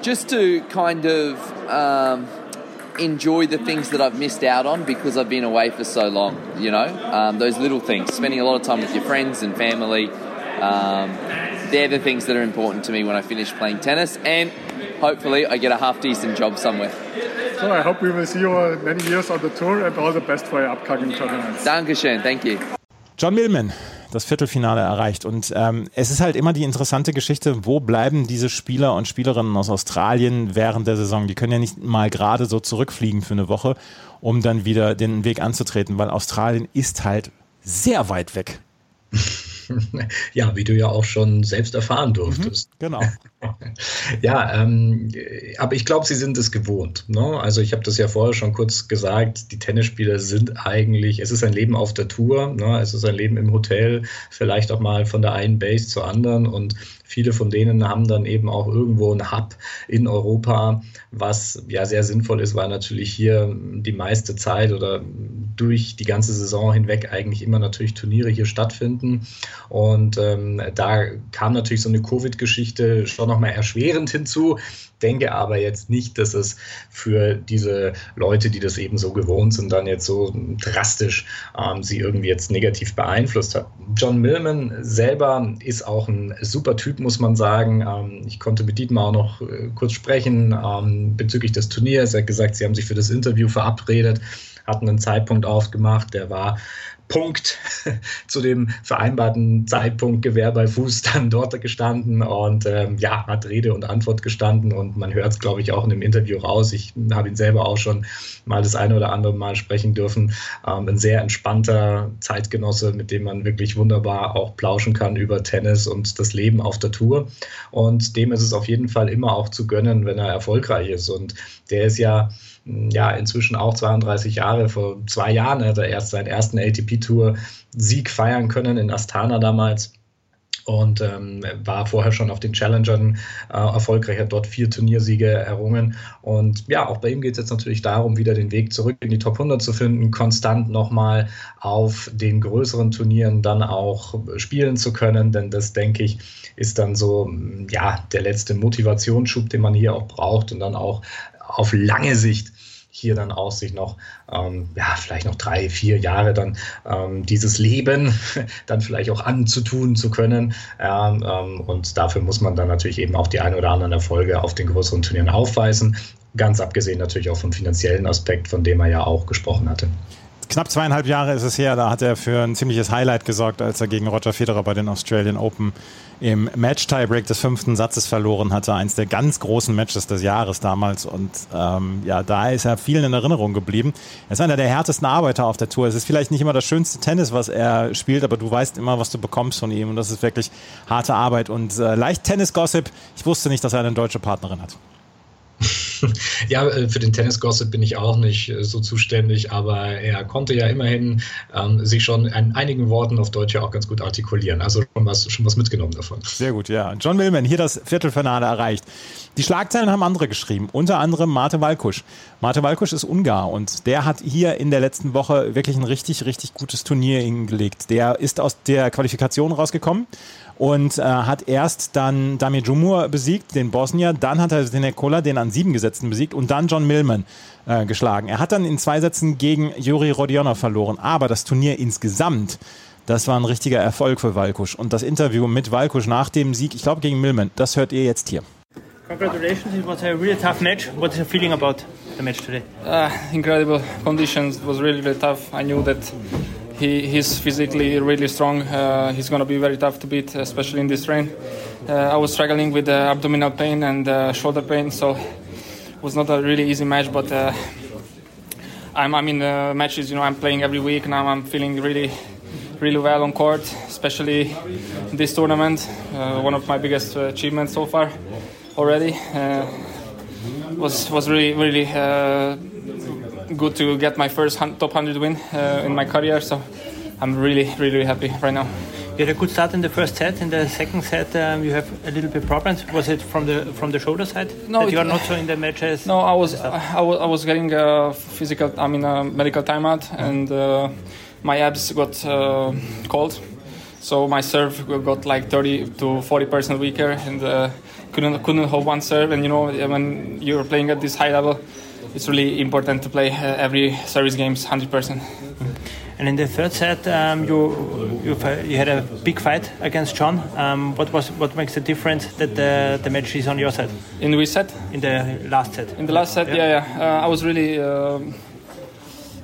just to kind of um, enjoy the things that I've missed out on because I've been away for so long. You know, um, those little things, spending a lot of time with your friends and family. They're the things that are important to me when I finish playing tennis, and hopefully I get a half decent job somewhere. So I hope we will see you many years on the tour, and all the best for your upcoming tournaments. Dankeschön, thank you. John Millman, das Viertelfinale erreicht. Und ähm, es ist halt immer die interessante Geschichte, wo bleiben diese Spieler und Spielerinnen aus Australien während der Saison? Die können ja nicht mal gerade so zurückfliegen für eine Woche, um dann wieder den Weg anzutreten, weil Australien ist halt sehr weit weg. Ja, wie du ja auch schon selbst erfahren durftest. Genau. Ja, ähm, aber ich glaube, sie sind es gewohnt. Ne? Also ich habe das ja vorher schon kurz gesagt, die Tennisspieler sind eigentlich, es ist ein Leben auf der Tour, ne? es ist ein Leben im Hotel, vielleicht auch mal von der einen Base zur anderen und viele von denen haben dann eben auch irgendwo einen Hub in Europa, was ja sehr sinnvoll ist, weil natürlich hier die meiste Zeit oder durch die ganze Saison hinweg eigentlich immer natürlich Turniere hier stattfinden. Und ähm, da kam natürlich so eine Covid-Geschichte schon nochmal erschwerend hinzu. Denke aber jetzt nicht, dass es für diese Leute, die das eben so gewohnt sind, dann jetzt so drastisch ähm, sie irgendwie jetzt negativ beeinflusst hat. John Millman selber ist auch ein super Typ, muss man sagen. Ähm, ich konnte mit Dietmar auch noch äh, kurz sprechen ähm, bezüglich des Turniers. Er hat gesagt, sie haben sich für das Interview verabredet, hatten einen Zeitpunkt aufgemacht, der war Punkt zu dem vereinbarten Zeitpunkt Gewehr bei Fuß dann dort gestanden und ähm, ja, hat Rede und Antwort gestanden und man hört es, glaube ich, auch in dem Interview raus. Ich habe ihn selber auch schon mal das eine oder andere Mal sprechen dürfen. Ähm, ein sehr entspannter Zeitgenosse, mit dem man wirklich wunderbar auch plauschen kann über Tennis und das Leben auf der Tour. Und dem ist es auf jeden Fall immer auch zu gönnen, wenn er erfolgreich ist. Und der ist ja ja, inzwischen auch 32 Jahre. Vor zwei Jahren hat er erst seinen ersten ATP-Tour-Sieg feiern können in Astana damals und ähm, war vorher schon auf den Challengern äh, erfolgreich, hat dort vier Turniersiege errungen. Und ja, auch bei ihm geht es jetzt natürlich darum, wieder den Weg zurück in die Top 100 zu finden, konstant nochmal auf den größeren Turnieren dann auch spielen zu können, denn das, denke ich, ist dann so, ja, der letzte Motivationsschub, den man hier auch braucht und dann auch auf lange Sicht hier dann auch sich noch, ähm, ja, vielleicht noch drei, vier Jahre dann ähm, dieses Leben dann vielleicht auch anzutun zu können. Ähm, und dafür muss man dann natürlich eben auch die ein oder anderen Erfolge auf den größeren Turnieren aufweisen. Ganz abgesehen natürlich auch vom finanziellen Aspekt, von dem er ja auch gesprochen hatte. Knapp zweieinhalb Jahre ist es her, da hat er für ein ziemliches Highlight gesorgt, als er gegen Roger Federer bei den Australian Open im Match-Tiebreak des fünften Satzes verloren hatte. Eins der ganz großen Matches des Jahres damals. Und ähm, ja, da ist er vielen in Erinnerung geblieben. Er ist einer der härtesten Arbeiter auf der Tour. Es ist vielleicht nicht immer das schönste Tennis, was er spielt, aber du weißt immer, was du bekommst von ihm. Und das ist wirklich harte Arbeit. Und äh, leicht Tennis-Gossip. Ich wusste nicht, dass er eine deutsche Partnerin hat. Ja, äh, für den Tennis-Gossip bin ich auch nicht äh, so zuständig, aber er konnte ja immerhin ähm, sich schon in einigen Worten auf Deutsch ja auch ganz gut artikulieren. Also schon was, schon was mitgenommen davon. Sehr gut, ja. John Millman, hier das Viertelfinale erreicht. Die Schlagzeilen haben andere geschrieben, unter anderem Mate Walkusch. Mate Walkusch ist Ungar und der hat hier in der letzten Woche wirklich ein richtig, richtig gutes Turnier hingelegt. Der ist aus der Qualifikation rausgekommen und äh, hat erst dann Damir Jumur besiegt, den Bosnier, dann hat er den Ekola, den an sieben gesetzten, besiegt und dann John Millman äh, geschlagen. Er hat dann in zwei Sätzen gegen Juri Rodionov verloren, aber das Turnier insgesamt, das war ein richtiger Erfolg für Walkusch. Und das Interview mit Walkusch nach dem Sieg, ich glaube gegen Millman, das hört ihr jetzt hier. Congratulations, it was a really tough match. What is your feeling about the match today? Uh, incredible conditions, it was really, really tough. I knew that he, he's physically really strong. Uh, he's going to be very tough to beat, especially in this rain. Uh, I was struggling with uh, abdominal pain and uh, shoulder pain, so it was not a really easy match. But uh, I'm, I'm in the matches, you know, I'm playing every week now. I'm feeling really, really well on court, especially this tournament. One of my biggest achievements so far already. Was was really really good to get my first top 100 win uh, in my career. So I'm really really happy right now. You had a good start in the first set. In the second set, um, you have a little bit problems. Was it from the from the shoulder side? No, that you are not so in the matches. No, I was I was, I was getting a physical, I mean a medical timeout, and uh, my abs got uh, cold, so my serve got like 30 to 40 percent weaker, and uh, couldn't couldn't hold one serve. And you know when you're playing at this high level, it's really important to play uh, every service games 100 percent. And in the third set, um, you you you had a big fight against John. Um, what was what makes the difference that the, the match is on your side? In which set? In the last set. In the last set, yeah, yeah. Uh, I was really uh,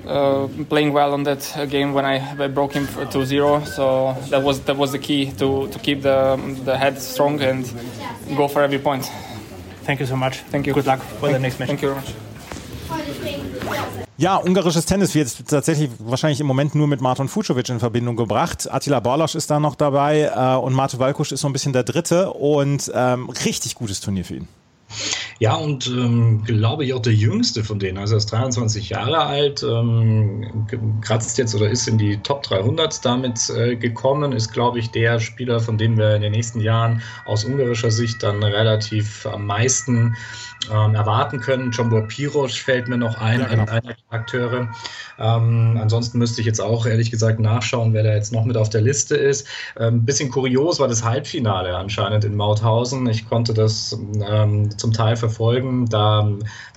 uh, playing well on that uh, game when I, I broke him to zero. So that was that was the key to, to keep the the head strong and go for every point. Thank you so much. Thank you. Good luck for the next match. Thank you very much. Ja, ungarisches Tennis wird tatsächlich wahrscheinlich im Moment nur mit Marton Fucovic in Verbindung gebracht. Attila Borlosch ist da noch dabei äh, und Mate Valkusch ist so ein bisschen der Dritte und ähm, richtig gutes Turnier für ihn. Ja, und ähm, glaube ich auch der jüngste von denen. Also er ist 23 Jahre alt, ähm, kratzt jetzt oder ist in die Top 300 damit äh, gekommen, ist, glaube ich, der Spieler, von dem wir in den nächsten Jahren aus ungarischer Sicht dann relativ am meisten ähm, erwarten können. Jombor Piros fällt mir noch ein, Ja, genau. einer der Akteure. Ähm, ansonsten müsste ich jetzt auch ehrlich gesagt nachschauen, wer da jetzt noch mit auf der Liste ist. Ähm, bisschen kurios war das Halbfinale anscheinend in Mauthausen. Ich konnte das ähm, zum Teil verfolgen. Da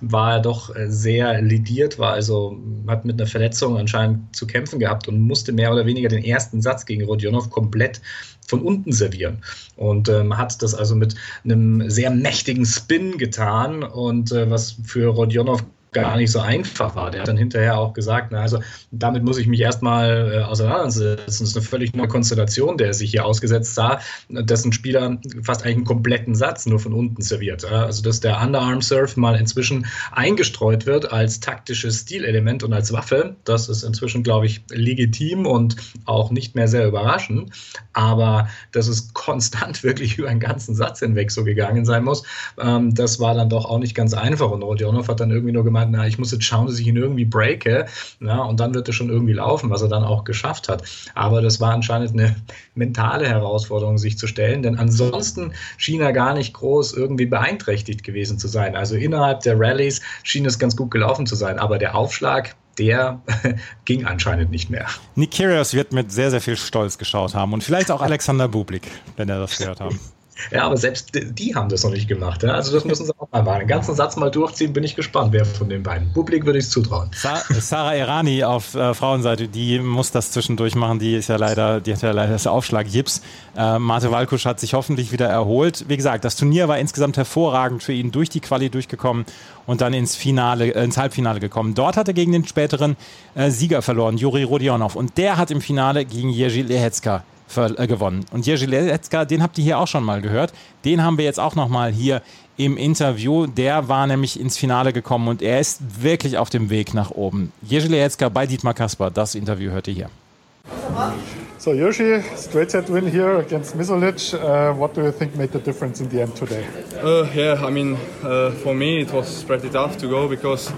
war er doch äh, sehr lidiert, war also hat mit einer Verletzung anscheinend zu kämpfen gehabt und musste mehr oder weniger den ersten Satz gegen Rodionov komplett von unten servieren und ähm, hat das also mit einem sehr mächtigen Spin getan und äh, was für Rodionov gar nicht so einfach war. Der hat dann hinterher auch gesagt, na, also damit muss ich mich erstmal äh, auseinandersetzen. Das ist eine völlig neue Konstellation, der sich hier ausgesetzt sah, dessen Spieler fast eigentlich einen kompletten Satz nur von unten serviert. Also dass der Underarm Surf mal inzwischen eingestreut wird als taktisches Stilelement und als Waffe, das ist inzwischen, glaube ich, legitim und auch nicht mehr sehr überraschend. Aber dass es konstant wirklich über einen ganzen Satz hinweg so gegangen sein muss, ähm, das war dann doch auch nicht ganz einfach. Und Rodionov hat dann irgendwie nur gemeint, na, ich muss jetzt schauen, dass ich ihn irgendwie breake. Ja, und dann wird es schon irgendwie laufen, was er dann auch geschafft hat. Aber das war anscheinend eine mentale Herausforderung, sich zu stellen, denn ansonsten schien er gar nicht groß irgendwie beeinträchtigt gewesen zu sein. Also innerhalb der Rallyes schien es ganz gut gelaufen zu sein, aber der Aufschlag, der ging anscheinend nicht mehr. Nick Kyrgios wird mit sehr, sehr viel Stolz geschaut haben und vielleicht auch Alexander Bublik, wenn er das gehört haben. Ja, aber selbst die- haben das noch nicht gemacht. Ja? Also das müssen sie auch mal machen. Den ganzen Satz mal durchziehen, bin ich gespannt, wer von den beiden. Publik würde ich es zutrauen. Sa Sarah Errani auf äh, Frauenseite, die muss das zwischendurch machen. Die ist ja leider, die hat ja leider das Aufschlaggips. Äh, Mate Valkusch hat sich hoffentlich wieder erholt. Wie gesagt, das Turnier war insgesamt hervorragend für ihn, durch die Quali durchgekommen und dann ins Finale, äh, ins Halbfinale gekommen. Dort hat er gegen den späteren äh, Sieger verloren, Juri Rodionov. Und der hat im Finale gegen Jerzy Lehecka ver- äh, gewonnen. Und Jerzy Lehecka, den habt ihr hier auch schon mal gehört. Den haben wir jetzt auch noch mal hier im Interview. Der war nämlich ins Finale gekommen und er ist wirklich auf dem Weg nach oben. Jerzy Lehecka bei Dietmar Kasper. Das Interview hört ihr hier. So Yoshi, straight set win here against Misolic. Uh, what do you think made the difference in the end today? Uh, yeah, I mean, uh, for me it was pretty tough to go because,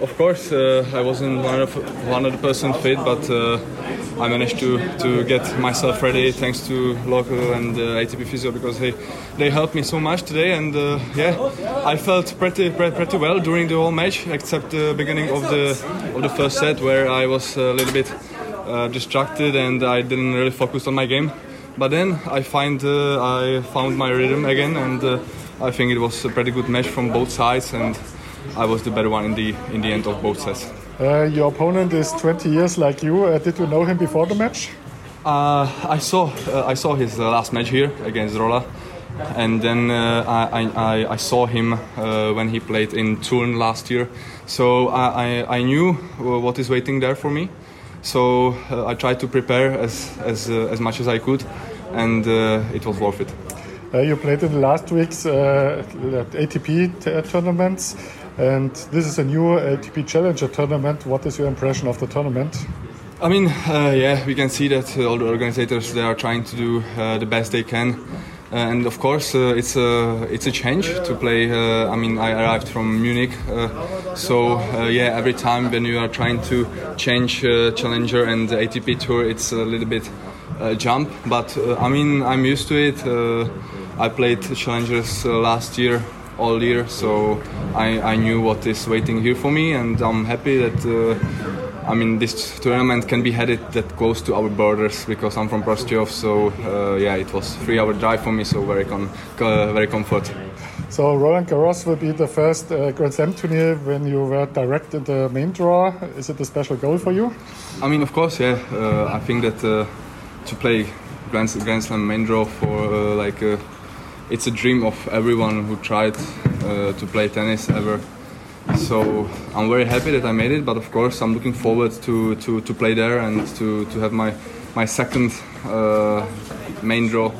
of course, uh, I wasn't 100% fit, but uh, I managed to, to get myself ready thanks to local and uh, ATP physio because they, they helped me so much today. And uh, yeah, I felt pretty, pretty pretty well during the whole match, except the beginning of the of the first set where I was a little bit uh, distracted and I didn't really focus on my game. But then I find uh, I found my rhythm again, and I think it was a pretty good match from both sides, and I was the better one in the in the end of both sets. Uh, your opponent is 20 years like you. Uh, did you know him before the match? Uh, I saw uh, I saw his uh, last match here against Rola, and then uh, I, I, I saw him uh, when he played in Turin last year. So I, I, I knew what is waiting there for me. So uh, I tried to prepare as as uh, as much as I could, and uh, it was worth it. Uh, you played in the last week's uh, ATP tournaments, and this is a new ATP Challenger tournament. What is your impression of the tournament? I mean, uh, yeah, we can see that all the organizers they are trying to do uh, the best they can. Uh, and of course, uh, it's a it's a change to play. Uh, I mean, I arrived from Munich, so yeah, every time when you are trying to change Challenger and ATP Tour, it's a little bit jump. But I mean, I'm used to it. I played Challengers last year all year, so I, I knew what is waiting here for me, and I'm happy that I mean, this tournament can be headed that close to our borders because I'm from Prostějov. So uh, yeah, it was three-hour drive for me, so very com- uh, very comfort. So Roland Garros will be the first uh, Grand Slam tournament when you were direct in the main draw. Is it a special goal for you? I mean, of course, yeah. Uh, I think that uh, to play Grand, Grand Slam main draw for uh, like it's a dream of everyone who tried to play tennis ever. So I'm very happy that I made it, but of course I'm looking forward to, to, to play there and to, to have my, my second uh, main draw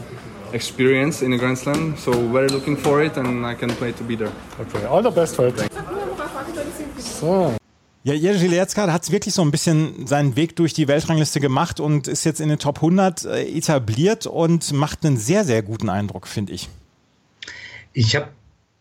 experience in a Grand Slam. So very looking for it and I can play to be there. Okay, all the best for it. So. Ja, Jerzy Letzka hat wirklich so ein bisschen seinen Weg durch die Weltrangliste gemacht und ist jetzt in den Top 100 äh, etabliert und macht einen sehr, sehr guten Eindruck, finde ich. Ich habe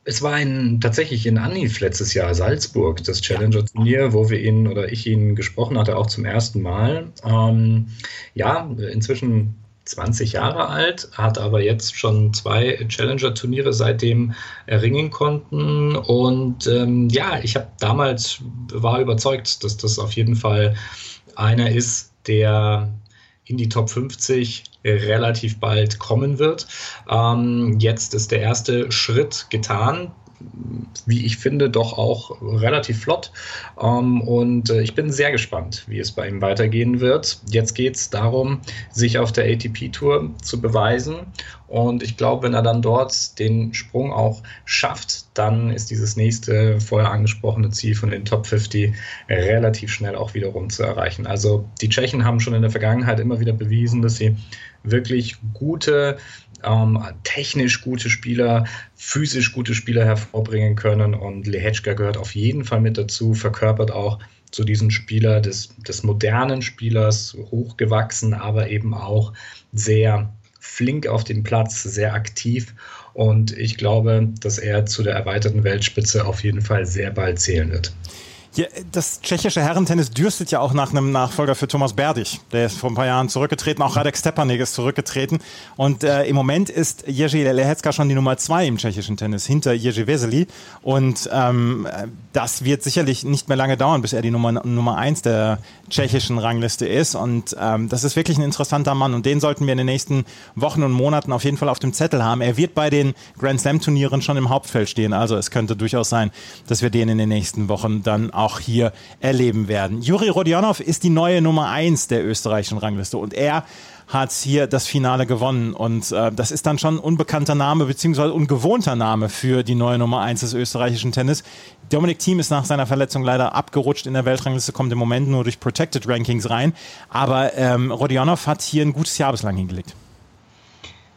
es war ein tatsächlich in Anif letztes Jahr Salzburg, das Challenger-Turnier, wo wir ihn oder ich ihn gesprochen hatte, auch zum ersten Mal. Ähm, ja, inzwischen 20 Jahre alt, hat aber jetzt schon zwei Challenger-Turniere seitdem erringen konnten. Und ähm, ja, ich habe damals war überzeugt, dass das auf jeden Fall einer ist, der in die Top 50 relativ bald kommen wird. Ähm, jetzt ist der erste Schritt getan wie ich finde, doch auch relativ flott. Ähm, und äh, ich bin sehr gespannt, wie es bei ihm weitergehen wird. Jetzt geht es darum, sich auf der ATP-Tour zu beweisen. Und ich glaube, wenn er dann dort den Sprung auch schafft, dann ist dieses nächste vorher angesprochene Ziel von den Top 50 relativ schnell auch wiederum zu erreichen. Also die Tschechen haben schon in der Vergangenheit immer wieder bewiesen, dass sie wirklich gute ähm, technisch gute Spieler, physisch gute Spieler hervorbringen können. Und Lehechka gehört auf jeden Fall mit dazu, verkörpert auch zu diesem Spieler des, des modernen Spielers, hochgewachsen, aber eben auch sehr flink auf dem Platz, sehr aktiv. Und ich glaube, dass er zu der erweiterten Weltspitze auf jeden Fall sehr bald zählen wird. Ja, das tschechische Herrentennis dürstet ja auch nach einem Nachfolger für Thomas Berdych. Der ist vor ein paar Jahren zurückgetreten. Auch Radek Stepanek ist zurückgetreten. Und äh, im Moment ist Jerzy Lehecka schon die Nummer zwei im tschechischen Tennis hinter Jerzy Vesely. Und ähm, das wird sicherlich nicht mehr lange dauern, bis er die Nummer, Nummer eins der tschechischen Rangliste ist. Und ähm, das ist wirklich ein interessanter Mann. Und den sollten wir in den nächsten Wochen und Monaten auf jeden Fall auf dem Zettel haben. Er wird bei den Grand Slam Turnieren schon im Hauptfeld stehen. Also es könnte durchaus sein, dass wir den in den nächsten Wochen dann auch auch hier erleben werden. Juri Rodionov ist die neue Nummer 1 der österreichischen Rangliste und er hat hier das Finale gewonnen. Und äh, das ist dann schon ein unbekannter Name beziehungsweise ungewohnter Name für die neue Nummer 1 des österreichischen Tennis. Dominik Thiem ist nach seiner Verletzung leider abgerutscht in der Weltrangliste, kommt im Moment nur durch Protected Rankings rein. Aber ähm, Rodionov hat hier ein gutes Jahr bislang hingelegt.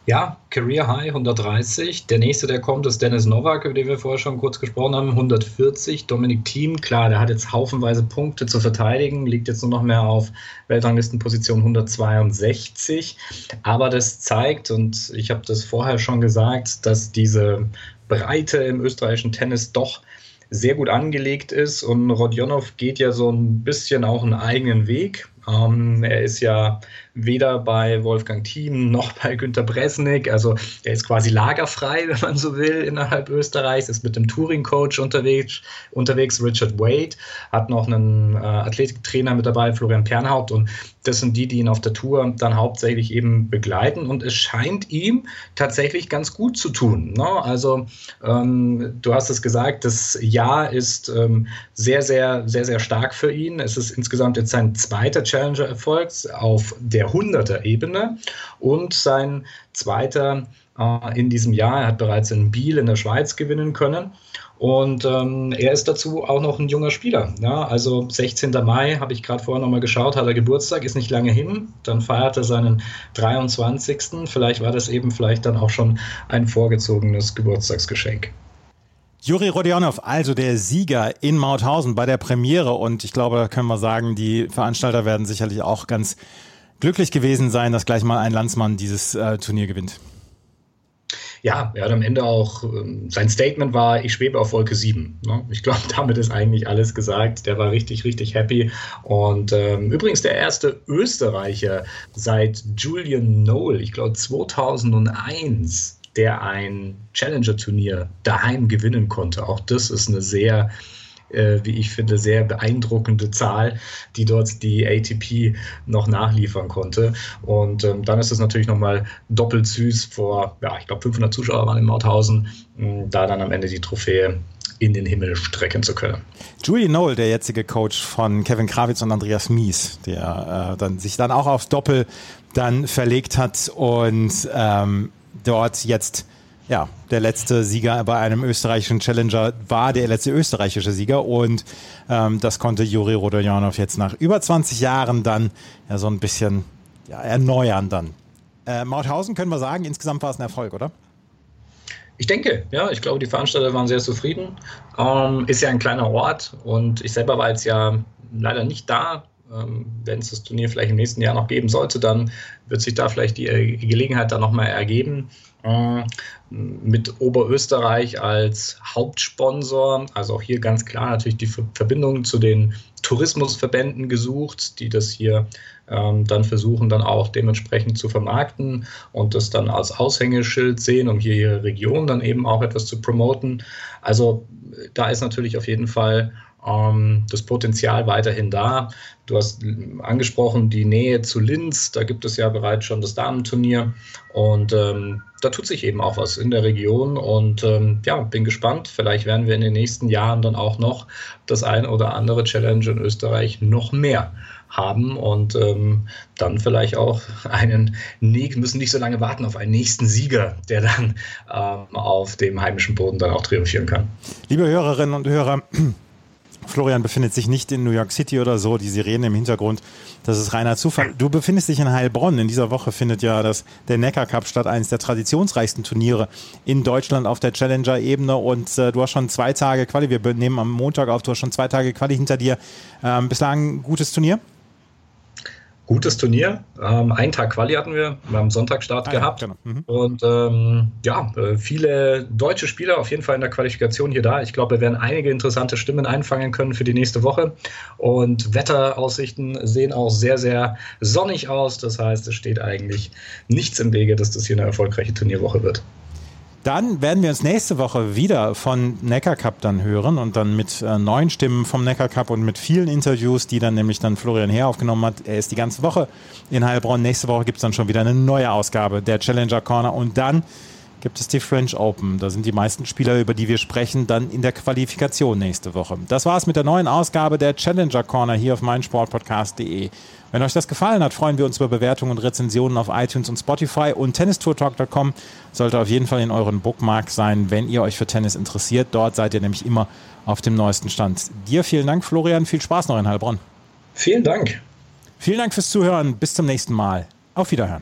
Ja, Career High 130. Der nächste, der kommt, ist Dennis Novak, über den wir vorher schon kurz gesprochen haben, 140. Dominik Thiem, klar, der hat jetzt haufenweise Punkte zu verteidigen, liegt jetzt nur noch mehr auf Weltranglistenposition 162. Aber das zeigt, und ich habe das vorher schon gesagt, dass diese Breite im österreichischen Tennis doch sehr gut angelegt ist und Rodionov geht ja so ein bisschen auch einen eigenen Weg. Ähm, er ist ja weder bei Wolfgang Thiem noch bei Günter Bresnik. Also er ist quasi lagerfrei, wenn man so will, innerhalb Österreichs, ist mit dem Touring-Coach unterwegs, unterwegs, Richard Wade, hat noch einen äh, Athletiktrainer mit dabei, Florian Pernhaupt und das sind die, die ihn auf der Tour dann hauptsächlich eben begleiten und es scheint ihm tatsächlich ganz gut zu tun. Ne? Also ähm, du hast es gesagt, das Jahr ist ähm, sehr, sehr, sehr, sehr stark für ihn. Es ist insgesamt jetzt sein zweiter Challenger-Erfolg auf der 100er Ebene und sein zweiter äh, in diesem Jahr. Er hat bereits in Biel in der Schweiz gewinnen können. Und ähm, er ist dazu auch noch ein junger Spieler. Ja? Also 16. Mai habe ich gerade vorher nochmal geschaut, hat er Geburtstag, ist nicht lange hin. Dann feiert er seinen 23. Vielleicht war das eben vielleicht dann auch schon ein vorgezogenes Geburtstagsgeschenk. Juri Rodionov, also der Sieger in Mauthausen bei der Premiere. Und ich glaube, da können wir sagen, die Veranstalter werden sicherlich auch ganz glücklich gewesen sein, dass gleich mal ein Landsmann dieses äh, Turnier gewinnt. Ja, er hat am Ende auch, ähm, sein Statement war, ich schwebe auf Wolke 7. Ne? Ich glaube, damit ist eigentlich alles gesagt. Der war richtig, richtig happy. Und ähm, übrigens der erste Österreicher seit Julian Noel, ich glaube 2001 der ein Challenger-Turnier daheim gewinnen konnte. Auch das ist eine sehr, äh, wie ich finde, sehr beeindruckende Zahl, die dort die ATP noch nachliefern konnte. Und ähm, dann ist es natürlich nochmal doppelt süß vor, ja, ich glaube 500 Zuschauer waren in Mauthausen, mh, da dann am Ende die Trophäe in den Himmel strecken zu können. Julie Noel, der jetzige Coach von Kevin Krawitz und Andreas Mies, der äh, dann sich dann auch aufs Doppel dann verlegt hat und ähm, dort jetzt ja, der letzte Sieger bei einem österreichischen Challenger war der letzte österreichische Sieger und ähm, das konnte Juri Rodoljanov jetzt nach über 20 Jahren dann ja so ein bisschen ja, erneuern dann. Äh, Mauthausen können wir sagen, insgesamt war es ein Erfolg, oder? Ich denke, ja, ich glaube, die Veranstalter waren sehr zufrieden. Ähm, ist ja ein kleiner Ort und ich selber war jetzt ja leider nicht da. Ähm, Wenn es das Turnier vielleicht im nächsten Jahr noch geben sollte, dann wird sich da vielleicht die Gelegenheit dann nochmal ergeben. Äh, mit Oberösterreich als Hauptsponsor, also auch hier ganz klar natürlich die Verbindung zu den Tourismusverbänden gesucht, die das hier ähm, dann versuchen, dann auch dementsprechend zu vermarkten und das dann als Aushängeschild sehen, um hier ihre Region dann eben auch etwas zu promoten. Also da ist natürlich auf jeden Fall das Potenzial weiterhin da. Du hast angesprochen die Nähe zu Linz, da gibt es ja bereits schon das Damenturnier und ähm, da tut sich eben auch was in der Region und ähm, ja, bin gespannt. Vielleicht werden wir in den nächsten Jahren dann auch noch das ein oder andere Challenge in Österreich noch mehr haben und ähm, dann vielleicht auch einen, müssen nicht so lange warten auf einen nächsten Sieger, der dann ähm, auf dem heimischen Boden dann auch triumphieren kann. Liebe Hörerinnen und Hörer, Florian befindet sich nicht in New York City oder so, die Sirene im Hintergrund, das ist reiner Zufall. Du befindest dich in Heilbronn. In dieser Woche findet ja das, der Neckar Cup statt, eines der traditionsreichsten Turniere in Deutschland auf der Challenger-Ebene und äh, du hast schon zwei Tage Quali, wir nehmen am Montag auf, du hast schon zwei Tage Quali hinter dir. Ähm, bislang ein gutes Turnier? Gutes Turnier. Ähm, einen Tag Quali hatten wir, wir haben Sonntagstart ah, gehabt. Ja, genau. mhm. Und ähm, ja, äh, viele deutsche Spieler auf jeden Fall in der Qualifikation hier da. Ich glaube, wir werden einige interessante Stimmen einfangen können für die nächste Woche. Und Wetteraussichten sehen auch sehr, sehr sonnig aus. Das heißt, es steht eigentlich nichts im Wege, dass das hier eine erfolgreiche Turnierwoche wird. Dann werden wir uns nächste Woche wieder von Neckar Cup dann hören und dann mit äh, neuen Stimmen vom Neckar Cup und mit vielen Interviews, die dann nämlich dann Florian Heer aufgenommen hat. Er ist die ganze Woche in Heilbronn. Nächste Woche gibt es dann schon wieder eine neue Ausgabe der Challenger Corner und dann gibt es die French Open. Da sind die meisten Spieler, über die wir sprechen, dann in der Qualifikation nächste Woche. Das war's mit der neuen Ausgabe der Challenger Corner hier auf meinsportpodcast.de. Wenn euch das gefallen hat, freuen wir uns über Bewertungen und Rezensionen auf iTunes und Spotify und tennistourtalk.com sollte auf jeden Fall in euren Bookmark sein, wenn ihr euch für Tennis interessiert. Dort seid ihr nämlich immer auf dem neuesten Stand. Dir vielen Dank, Florian. Viel Spaß noch in Heilbronn. Vielen Dank. Vielen Dank fürs Zuhören. Bis zum nächsten Mal. Auf Wiederhören.